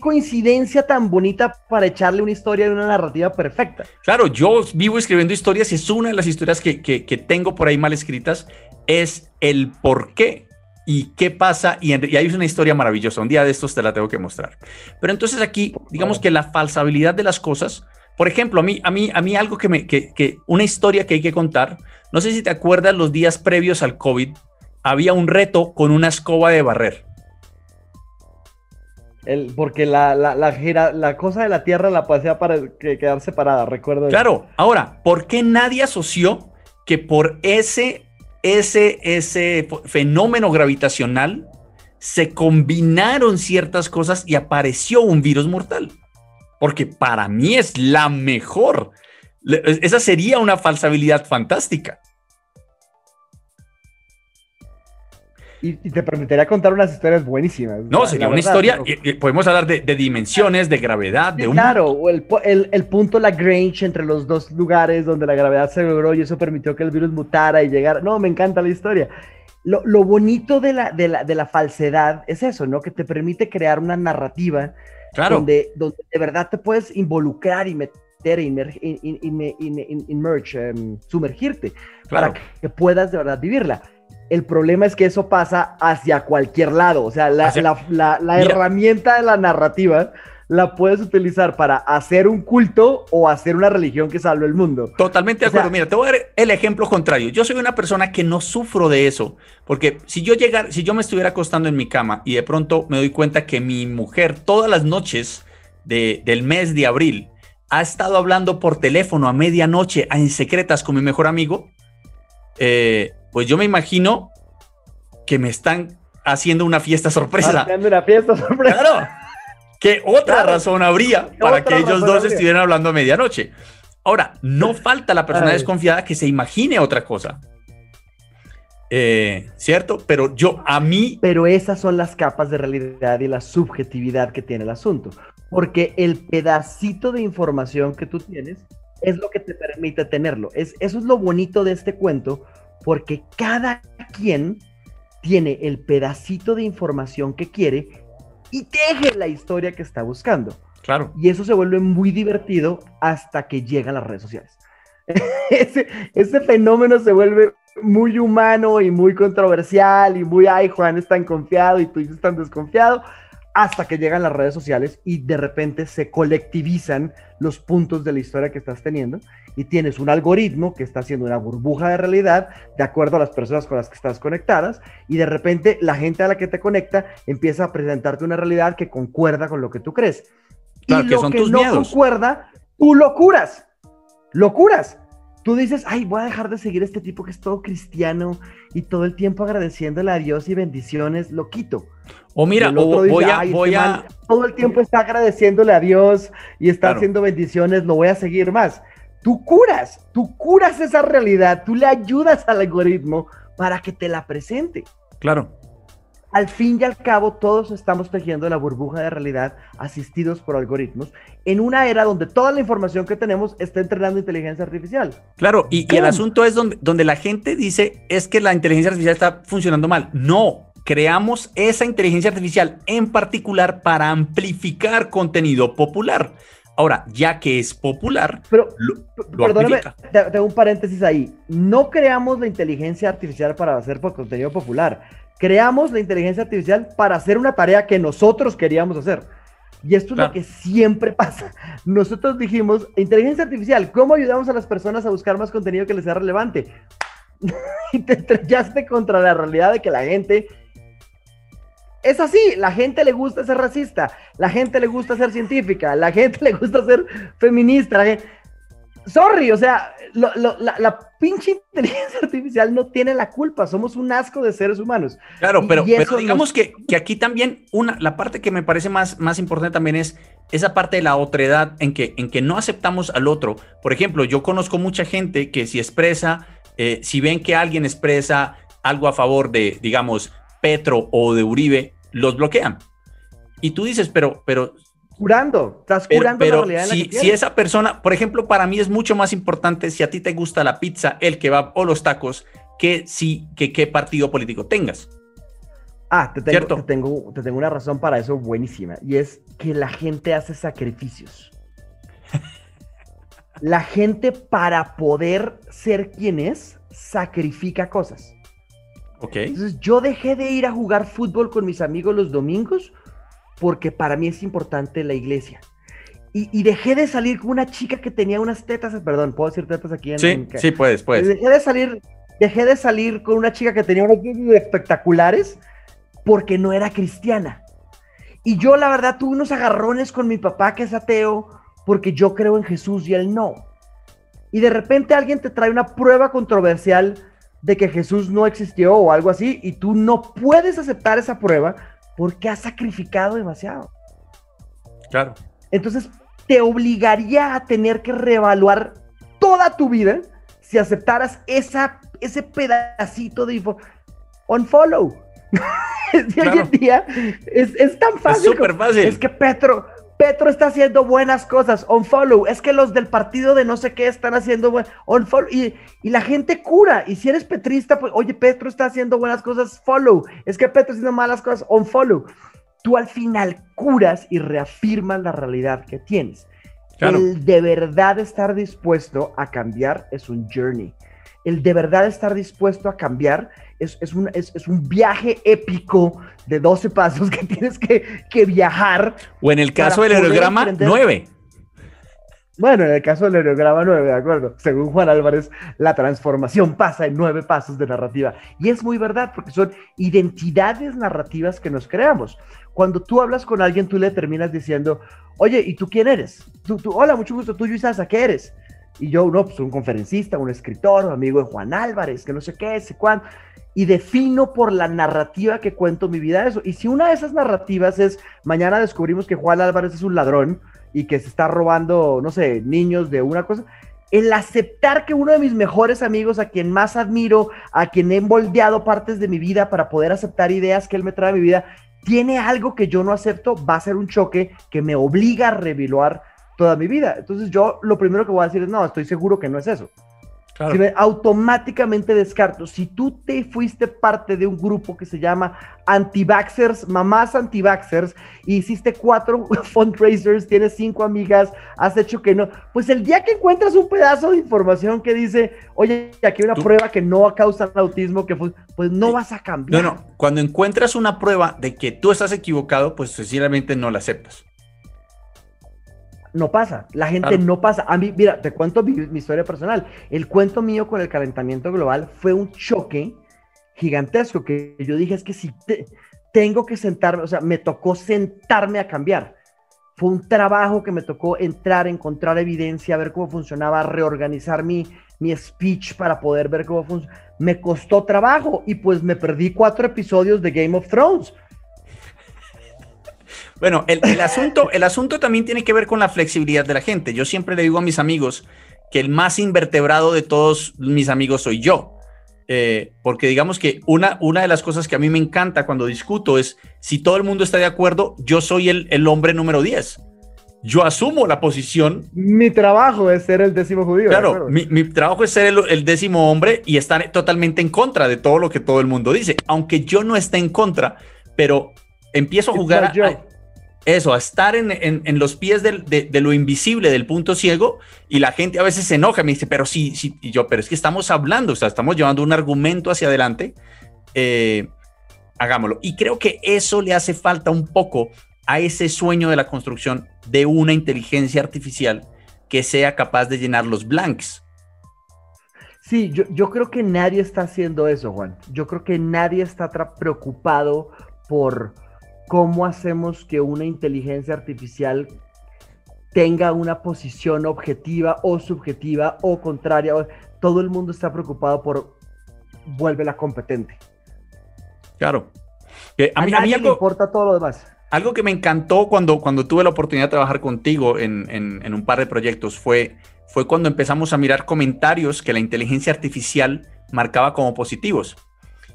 coincidencia tan bonita para echarle una historia de una narrativa perfecta. Claro, yo vivo escribiendo historias y es una de las historias que, que, que tengo por ahí mal escritas, es el por qué y qué pasa, y, y, hay una historia maravillosa, un día de estos te la tengo que mostrar. Pero entonces aquí, digamos que la falsabilidad de las cosas por ejemplo, a mí, a mí, a mí algo que me, que, una historia que hay que contar, no sé si te acuerdas los días previos al COVID, había un reto con una escoba de barrer. Porque la, la, la, cosa de la tierra la pasea para quedar separada, recuerdo. Claro, ahora, ¿por qué nadie asoció que por ese, ese, ese fenómeno gravitacional se combinaron ciertas cosas y apareció un virus mortal? porque para mí es la mejor. Esa sería una falsabilidad fantástica. Y, te permitiría contar unas historias buenísimas. No, sería una historia, podemos hablar de, dimensiones, de gravedad, de un... Claro, o el, el, punto Lagrange entre los dos lugares donde la gravedad se logró y eso permitió que el virus mutara y llegara. No, me encanta la historia. Lo, lo bonito de la, de, la, de la falsedad es eso, ¿no? Que te permite crear una narrativa donde, donde de verdad te puedes involucrar y meter, em, sumergirte, para que puedas de verdad vivirla. El problema es que eso pasa hacia cualquier lado, o sea, la, la, herramienta de la narrativa la puedes utilizar para hacer un culto o hacer una religión que salve el mundo. Totalmente de acuerdo. Mira, te voy a dar el ejemplo contrario. Yo soy una persona que no sufro de eso, porque si yo llegara, si yo me estuviera acostando en mi cama y de pronto me doy cuenta que mi mujer todas las noches del mes de abril ha estado hablando por teléfono a medianoche en secretas con mi mejor amigo, eh, pues yo me imagino que me están haciendo una fiesta sorpresa. Haciendo una fiesta sorpresa. Claro. ¿Qué otra razón habría para que ellos dos estuvieran hablando a medianoche? Ahora, no falta la persona desconfiada que se imagine otra cosa. Eh, ¿Cierto? Pero yo, a mí... Pero esas son las capas de realidad y la subjetividad que tiene el asunto. Porque el pedacito de información que tú tienes es lo que te permite tenerlo. Es, eso es lo bonito de este cuento, porque cada quien tiene el pedacito de información que quiere y teje la historia que está buscando. Claro. Y eso se vuelve muy divertido hasta que llegan las redes sociales. ese, ese fenómeno se vuelve muy humano y muy controversial y muy, ay, Juan es tan confiado y tú estás tan desconfiado, hasta que llegan las redes sociales y de repente se colectivizan los puntos de la historia que estás teniendo y tienes un algoritmo que está haciendo una burbuja de realidad de acuerdo a las personas con las que estás conectadas y de repente la gente a la que te conecta empieza a presentarte una realidad que concuerda con lo que tú crees. y lo que, son tus no concuerda, tú lo curas. Tú dices, ay, voy a dejar de seguir a este tipo que es todo cristiano y todo el tiempo agradeciéndole a Dios y bendiciones, lo quito. O mira, voy a, voy este a... todo el tiempo está agradeciéndole a Dios y está haciendo bendiciones, lo voy a seguir más tú curas, tú curas esa realidad, tú le ayudas al algoritmo para que te la presente. Claro. Al fin y al cabo, todos estamos tejiendo la burbuja de realidad asistidos por algoritmos en una era donde toda la información que tenemos está entrenando inteligencia artificial. Claro, y, el asunto es donde, donde la gente dice es que la inteligencia artificial está funcionando mal. No, creamos esa inteligencia artificial en particular para amplificar contenido popular. Ahora, ya que es popular, pero, perdóname, tengo un paréntesis ahí. No creamos la inteligencia artificial para hacer contenido popular. Creamos la inteligencia artificial para hacer una tarea que nosotros queríamos hacer. Y esto es lo que siempre pasa. Nosotros dijimos, inteligencia artificial, ¿cómo ayudamos a las personas a buscar más contenido que les sea relevante? y te estrellaste contra la realidad de que la gente es así, la gente le gusta ser racista, la gente le gusta ser científica, la gente le gusta ser feminista. Sorry, o sea, la, pinche inteligencia artificial no tiene la culpa, somos un asco de seres humanos. Claro, pero, digamos que, aquí también una, la parte que me parece más, más importante también es esa parte de la otredad en que, en que no aceptamos al otro. Por ejemplo, yo conozco mucha gente que si expresa, eh, si ven que alguien expresa algo a favor de, digamos, Petro o de Uribe, los bloquean. Y tú dices, pero, pero curando, estás curando la realidad si, si esa persona, por ejemplo, para mí es mucho más importante si a ti te gusta la pizza, el kebab o los tacos, que si que qué partido político tengas. Ah, te tengo, te tengo, te tengo una razón para eso buenísima, y es que la gente hace sacrificios. la gente para poder ser quien es, sacrifica cosas. Entonces yo dejé de ir a jugar fútbol con mis amigos los domingos porque para mí es importante la iglesia. Y, dejé de salir con una chica que tenía unas tetas, perdón, ¿puedo decir tetas aquí? En, sí, sí, puedes, puedes. Dejé de salir, dejé de salir con una chica que tenía unas tetas espectaculares porque no era cristiana. Y yo la verdad tuve unos agarrones con mi papá que es ateo porque yo creo en Jesús y él no. Y de repente alguien te trae una prueba controversial de que Jesús no existió o algo así, y tú no puedes aceptar esa prueba porque has sacrificado demasiado. Claro. Entonces, te obligaría a tener que reevaluar toda tu vida si aceptaras esa, ese pedacito de info. Unfollow. hoy en día es, tan fácil. Es súper fácil. Es que Petro, Petro está haciendo buenas cosas, on follow. Es que los del partido de no sé qué están haciendo buen, on follow. Y, la gente cura. Y si eres petrista, pues, oye, Petro está haciendo buenas cosas, follow. Es que Petro está haciendo malas cosas, on follow. Tú al final curas y reafirmas la realidad que tienes. El de verdad estar dispuesto a cambiar es un journey. El de verdad estar dispuesto a cambiar es, es, un, es, es, un viaje épico de 12 pasos que tienes que, que viajar. O en el caso del aerograma, 9. Bueno, en el caso del aerograma 9, de acuerdo. Según Juan Álvarez, la transformación pasa en nueve pasos de narrativa. Y es muy verdad, porque son identidades narrativas que nos creamos. Cuando tú hablas con alguien, tú le terminas diciendo, oye, ¿y tú quién eres? Tú, tú, hola, mucho gusto, tú, Yusasa, ¿qué eres? Y yo, no, pues un conferencista, un escritor, un amigo de Juan Álvarez, que no sé qué, sé cuándo y defino por la narrativa que cuento mi vida eso. Y si una de esas narrativas es, mañana descubrimos que Juan Álvarez es un ladrón y que se está robando, no sé, niños de una cosa, el aceptar que uno de mis mejores amigos, a quien más admiro, a quien he moldeado partes de mi vida para poder aceptar ideas que él me trae a mi vida, tiene algo que yo no acepto, va a ser un choque que me obliga a reviluar toda mi vida. Entonces yo lo primero que voy a decir es, no, estoy seguro que no es eso automáticamente descarto. Si tú te fuiste parte de un grupo que se llama Antivaxers, mamás Antivaxers, y hiciste cuatro fundraisers, tienes cinco amigas, has hecho que no, pues el día que encuentras un pedazo de información que dice, oye, aquí hay una prueba que no causa autismo, que pues no vas a cambiar. No, no, cuando encuentras una prueba de que tú estás equivocado, pues sencillamente no la aceptas no pasa, la gente no pasa. A mí, mira, te cuento mi, historia personal. El cuento mío con el calentamiento global fue un choque gigantesco que yo dije es que si tengo que sentarme, o sea, me tocó sentarme a cambiar. Fue un trabajo que me tocó entrar, encontrar evidencia, ver cómo funcionaba, reorganizar mi, mi speech para poder ver cómo funciona. Me costó trabajo y pues me perdí cuatro episodios de Game of Thrones bueno, el, asunto, el asunto también tiene que ver con la flexibilidad de la gente. Yo siempre le digo a mis amigos que el más invertebrado de todos mis amigos soy yo. Eh, porque digamos que una, una de las cosas que a mí me encanta cuando discuto es, si todo el mundo está de acuerdo, yo soy el, el hombre número 10 yo asumo la posición. Mi trabajo es ser el décimo judío. Claro, mi, mi, trabajo es ser el, el, décimo hombre y estar totalmente en contra de todo lo que todo el mundo dice, aunque yo no esté en contra, pero empiezo a jugar, eso, a estar en, los pies de, lo invisible, del punto ciego, y la gente a veces se enoja, me dice, pero sí, sí, y yo, pero es que estamos hablando, o sea, estamos llevando un argumento hacia adelante, eh, hagámoslo. Y creo que eso le hace falta un poco a ese sueño de la construcción de una inteligencia artificial que sea capaz de llenar los blanks. Sí, yo, yo creo que nadie está haciendo eso, Juan. Yo creo que nadie está preocupado por cómo hacemos que una inteligencia artificial tenga una posición objetiva o subjetiva o contraria. Todo el mundo está preocupado por vuélvela competente. Claro. a, mí, me importa todo lo demás. Algo que me encantó cuando, cuando tuve la oportunidad de trabajar contigo en, en, un par de proyectos fue, fue cuando empezamos a mirar comentarios que la inteligencia artificial marcaba como positivos.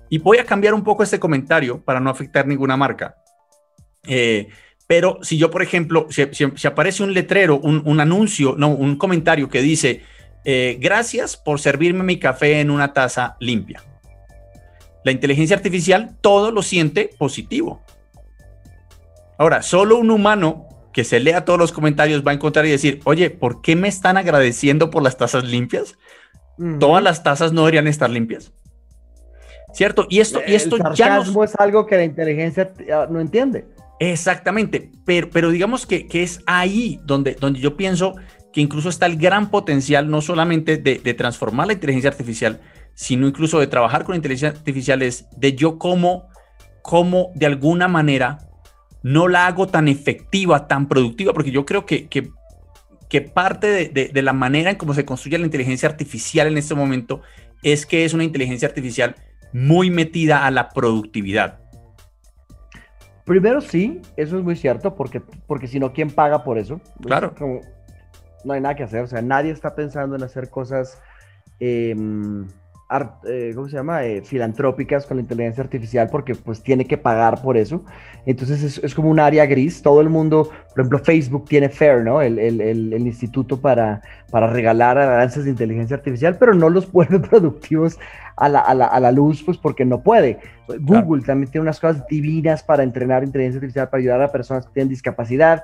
Y voy a cambiar un poco este comentario para no afectar ninguna marca. Eh, pero si yo, por ejemplo, si, aparece un letrero, un, anuncio, no, un comentario que dice, eh, gracias por servirme mi café en una taza limpia. La inteligencia artificial todo lo siente positivo. Ahora, solo un humano que se lea todos los comentarios va a encontrar y decir, oye, ¿por qué me están agradeciendo por las tazas limpias? Todas las tazas no deberían estar limpias. ¿Cierto? Y esto, y esto ya no es algo que la inteligencia ah, no entiende. Exactamente, pero, pero digamos que, es ahí donde, donde yo pienso que incluso está el gran potencial, no solamente de, transformar la inteligencia artificial, sino incluso de trabajar con inteligencia artificial, es de yo cómo, cómo de alguna manera no la hago tan efectiva, tan productiva, porque yo creo que, que, que parte de, de, la manera en cómo se construye la inteligencia artificial en este momento es que es una inteligencia artificial muy metida a la productividad. Primero sí, eso es muy cierto, porque, porque si no, ¿quién paga por eso? Claro. no hay nada que hacer, o sea, nadie está pensando en hacer cosas, em, eh, ¿cómo se llama? Eh, filantrópicas con la inteligencia artificial porque pues tiene que pagar por eso. Entonces es, como un área gris. Todo el mundo, por ejemplo, Facebook tiene FAIR, ¿no? El, el, el, el instituto para, para regalar avances de inteligencia artificial, pero no los vuelve productivos a la, a la, a la luz, pues porque no puede. Google también tiene unas cosas divinas para entrenar inteligencia artificial, para ayudar a personas que tienen discapacidad,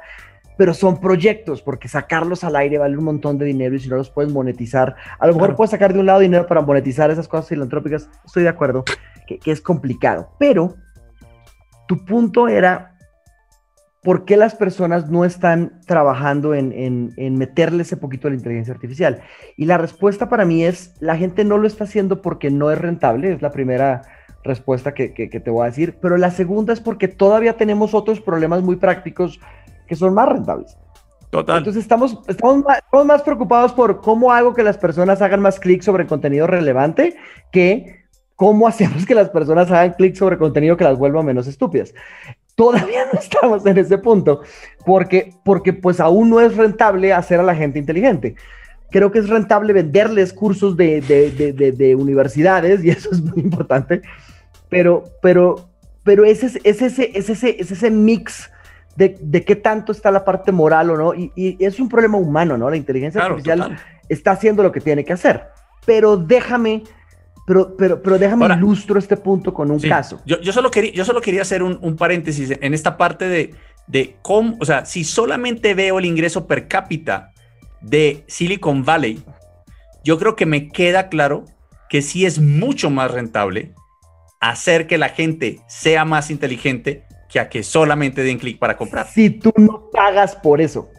pero son proyectos, porque sacarlos al aire vale un montón de dinero y si no los puedes monetizar, a lo mejor puedes sacar de un lado dinero para monetizar esas cosas filantrópicas, estoy de acuerdo, que, que es complicado, pero tu punto era ¿por qué las personas no están trabajando en, meterle ese poquito a la inteligencia artificial? Y la respuesta para mí es, la gente no lo está haciendo porque no es rentable, es la primera respuesta que, te voy a decir, pero la segunda es porque todavía tenemos otros problemas muy prácticos que son más rentables. Total. Entonces estamos, estamos, más, preocupados por cómo hago que las personas hagan más clic sobre contenido relevante que cómo hacemos que las personas hagan clic sobre contenido que las vuelva menos estúpidas. Todavía no estamos en ese punto, porque, porque pues aún no es rentable hacer a la gente inteligente. Creo que es rentable venderles cursos de, de, de, de universidades y eso es muy importante, pero, pero, pero ese, es, ese, es ese, es ese mix de, de, qué tanto está la parte moral o no, y, y es un problema humano, ¿no? La inteligencia artificial está haciendo lo que tiene que hacer, pero déjame pero, pero, pero déjame ilustro este punto con un caso. Yo, yo, solo quería, yo solo quería hacer un, un, paréntesis en esta parte de, de cómo, o sea, si solamente veo el ingreso per cápita de Silicon Valley, yo creo que me queda claro que sí es mucho más rentable hacer que la gente sea más inteligente que a que solamente den clic para comprar. Si tú no pagas por eso.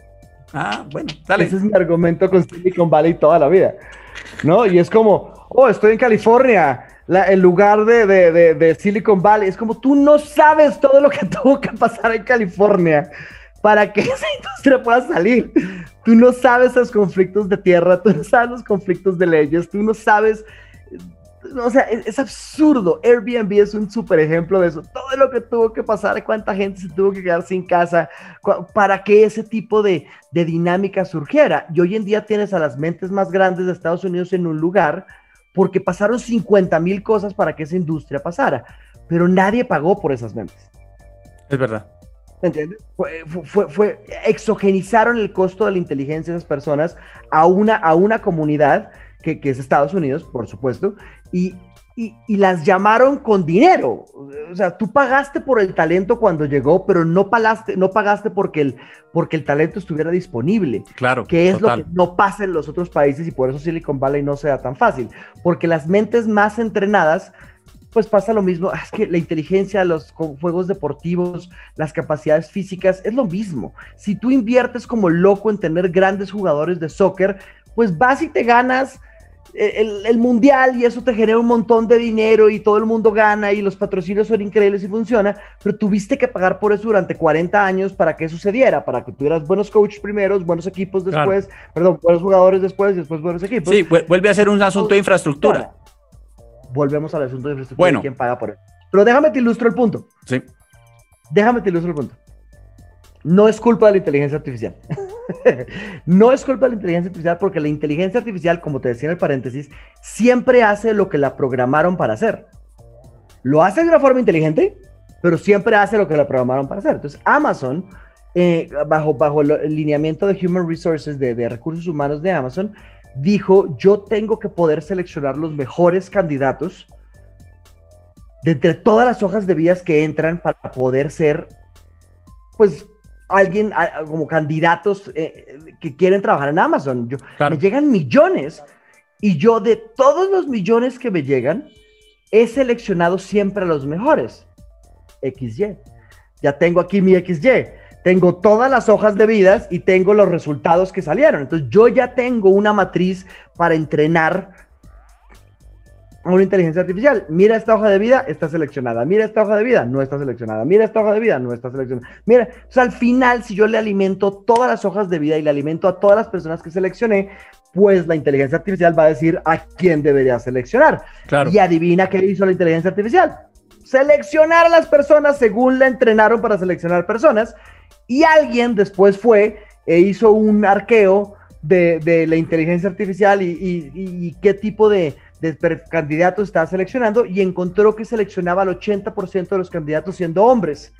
Ah, bueno, dale. Ese es mi argumento con Silicon Valley toda la vida. ¿No? Y es como, oh, estoy en California, el lugar de, Silicon Valley. Es como tú no sabes todo lo que tuvo que pasar en California para que esa industria pueda salir. Tú no sabes los conflictos de tierra, tú no sabes los conflictos de leyes, tú no sabes o sea, es, absurdo. Airbnb es un súper ejemplo de eso. Todo lo que tuvo que pasar, cuánta gente se tuvo que quedar sin casa para que ese tipo de, de dinámica surgiera. Y hoy en día tienes a las mentes más grandes de Estados Unidos en un lugar porque pasaron 50 mil cosas para que esa industria pasara, pero nadie pagó por esas mentes. Es verdad. ¿Entiendes? Fue, fue, fue, exogenizaron el costo de la inteligencia de esas personas a una, a una comunidad que, que es Estados Unidos, por supuesto, y, y, las llamaron con dinero. O sea, tú pagaste por el talento cuando llegó, pero no pagaste, no pagaste porque, el, porque el talento estuviera disponible. Claro. Que es lo que no pasa en los otros países y por eso Silicon Valley no sea tan fácil. Porque las mentes más entrenadas, pues pasa lo mismo. Es que la inteligencia, los juegos deportivos, las capacidades físicas, es lo mismo. Si tú inviertes como loco en tener grandes jugadores de soccer, pues vas y te ganas el, mundial y eso te genera un montón de dinero y todo el mundo gana y los patrocinios son increíbles y funciona, pero tuviste que pagar por eso durante 40 años para que sucediera, para que tuvieras buenos coaches primero, buenos equipos después, perdón, buenos jugadores después y después buenos equipos. Sí, vuelve a ser un asunto de infraestructura. Volvemos al asunto de infraestructura bueno. y quién paga por eso. Pero déjame te ilustro el punto. Sí. Déjame te ilustro el punto. No es culpa de la inteligencia artificial. no es culpa de la inteligencia artificial porque la inteligencia artificial, como te decía en el paréntesis, siempre hace lo que la programaron para hacer. Lo hace de una forma inteligente, pero siempre hace lo que la programaron para hacer. Entonces, Amazon, eh, bajo, bajo el lineamiento de Human Resources, de, recursos humanos de Amazon, dijo, yo tengo que poder seleccionar los mejores candidatos de entre todas las hojas de vías que entran para poder ser, pues, alguien como candidatos eh, que quieren trabajar en Amazon. Yo, Me llegan millones y yo de todos los millones que me llegan, he seleccionado siempre a los mejores. XY. Ya tengo aquí mi XY. Tengo todas las hojas de vidas y tengo los resultados que salieron. Entonces yo ya tengo una matriz para entrenar una inteligencia artificial. Mira esta hoja de vida, está seleccionada. Mira esta hoja de vida, no está seleccionada. Mira esta hoja de vida, no está seleccionada. Mira, o sea, al final, si yo le alimento todas las hojas de vida y le alimento a todas las personas que seleccioné, pues la inteligencia artificial va a decir a quién debería seleccionar. Claro. Y adivina qué hizo la inteligencia artificial. Seleccionar a las personas según la entrenaron para seleccionar personas. Y alguien después fue e hizo un arqueo de, la inteligencia artificial y qué tipo de, de candidatos estaba seleccionando y encontró que seleccionaba al 80% de los candidatos siendo hombres.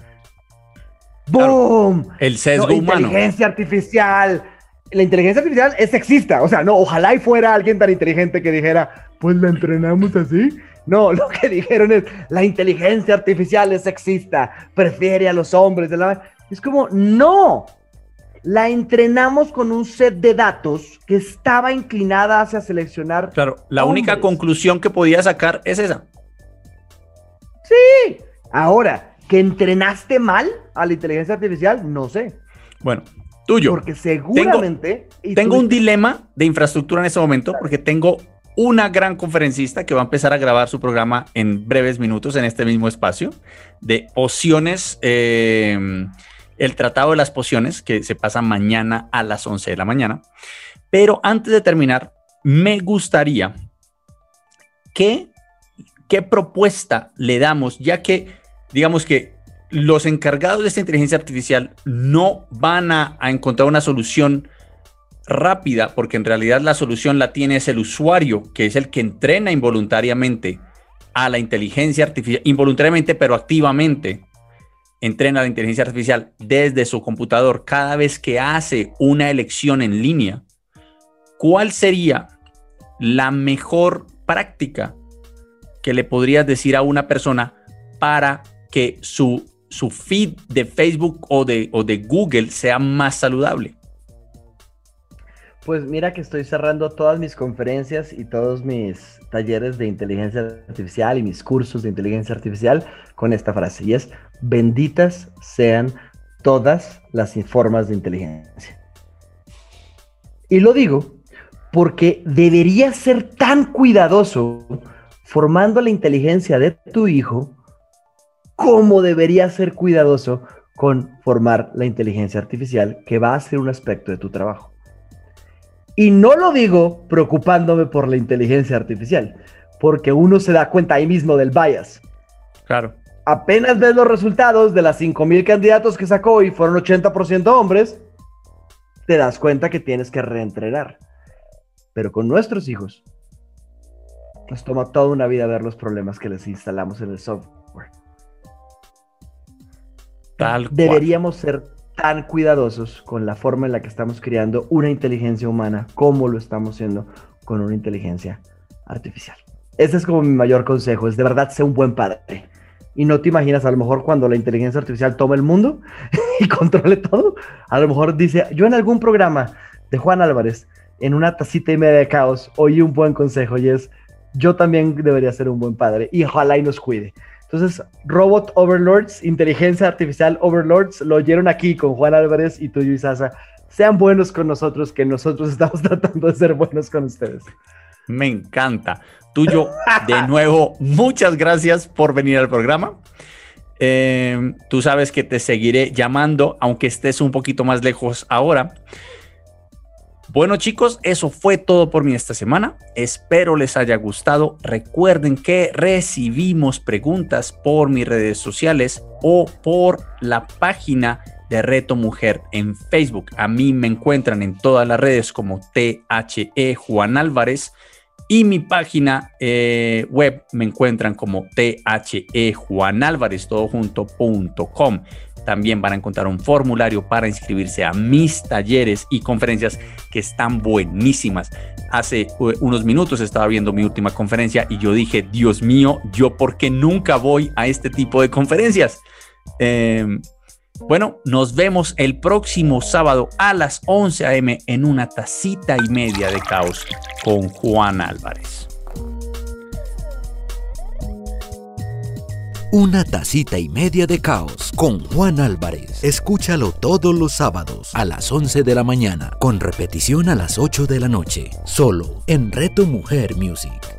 ¡Boom! el sesgo humano. Inteligencia artificial. La inteligencia artificial es sexista. O sea, no, ojalá y fuera alguien tan inteligente que dijera, pues la entrenamos así. No, lo que dijeron es, la inteligencia artificial es sexista, prefiere a los hombres. De la... Es como, no, la entrenamos con un set de datos que estaba inclinada hacia seleccionar. Claro, la única conclusión que podía sacar es esa. Sí. Ahora, que entrenaste mal a la inteligencia artificial, no sé. Bueno, tuyo. Porque seguramente. Tengo, tengo un dilema de infraestructura en este momento, porque tengo una gran conferencista que va a empezar a grabar su programa en breves minutos en este mismo espacio de opciones. Eh, el Tratado de las Pociones, que se pasa mañana a las 11 de la mañana. Pero antes de terminar, me gustaría que, qué propuesta le damos, ya que, digamos que los encargados de esta inteligencia artificial no van a, a encontrar una solución rápida, porque en realidad la solución la tiene es el usuario, que es el que entrena involuntariamente a la inteligencia artificial, involuntariamente pero activamente entrena la inteligencia artificial desde su computador cada vez que hace una elección en línea, ¿cuál sería la mejor práctica que le podrías decir a una persona para que su, su feed de Facebook o de, o de Google sea más saludable? Pues mira que estoy cerrando todas mis conferencias y todos mis talleres de inteligencia artificial y mis cursos de inteligencia artificial con esta frase y es benditas sean todas las formas de inteligencia. Y lo digo porque deberías ser tan cuidadoso formando la inteligencia de tu hijo como deberías ser cuidadoso con formar la inteligencia artificial que va a ser un aspecto de tu trabajo. Y no lo digo preocupándome por la inteligencia artificial, porque uno se da cuenta ahí mismo del bias. Claro. Apenas ves los resultados de las 5.000 candidatos que sacó y fueron 80% hombres, te das cuenta que tienes que reentrenar. Pero con nuestros hijos, nos toma toda una vida ver los problemas que les instalamos en el software. Tal Deberíamos ser tan cuidadosos con la forma en la que estamos creando una inteligencia humana, cómo lo estamos haciendo, con una inteligencia artificial. Ese es como mi mayor consejo, es de verdad ser un buen padre. Y no te imaginas, a lo mejor cuando la inteligencia artificial tome el mundo y controle todo, a lo mejor dice, yo en algún programa de Juan Álvarez, en una tacita y media de caos, oí un buen consejo y es, yo también debería ser un buen padre y ojalá y nos cuide. Entonces, Robot Overlords, inteligencia artificial Overlords, lo oyeron aquí con Juan Álvarez y tú y Sasa. Sean buenos con nosotros, que nosotros estamos tratando de ser buenos con ustedes. Me encanta. Tuyo, de nuevo, muchas gracias por venir al programa. Eh, tú sabes que te seguiré llamando, aunque estés un poquito más lejos ahora. Bueno chicos, eso fue todo por mí esta semana. Espero les haya gustado. Recuerden que recibimos preguntas por mis redes sociales o por la página de Reto Mujer en Facebook. A mí me encuentran en todas las redes como THE Juan Álvarez y mi página eh, web me encuentran como THE Juan Álvarez todo junto.com. También van a encontrar un formulario para inscribirse a mis talleres y conferencias que están buenísimas. Hace unos minutos estaba viendo mi última conferencia y yo dije, Dios mío, yo por qué nunca voy a este tipo de conferencias. Em, bueno, nos vemos el próximo sábado a las 11 a.m. en una tacita y media de caos con Juan Álvarez. Una tacita y media de caos con Juan Álvarez. Escúchalo todos los sábados a las 11 de la mañana, con repetición a las 8 de la noche, solo en Reto Mujer Music.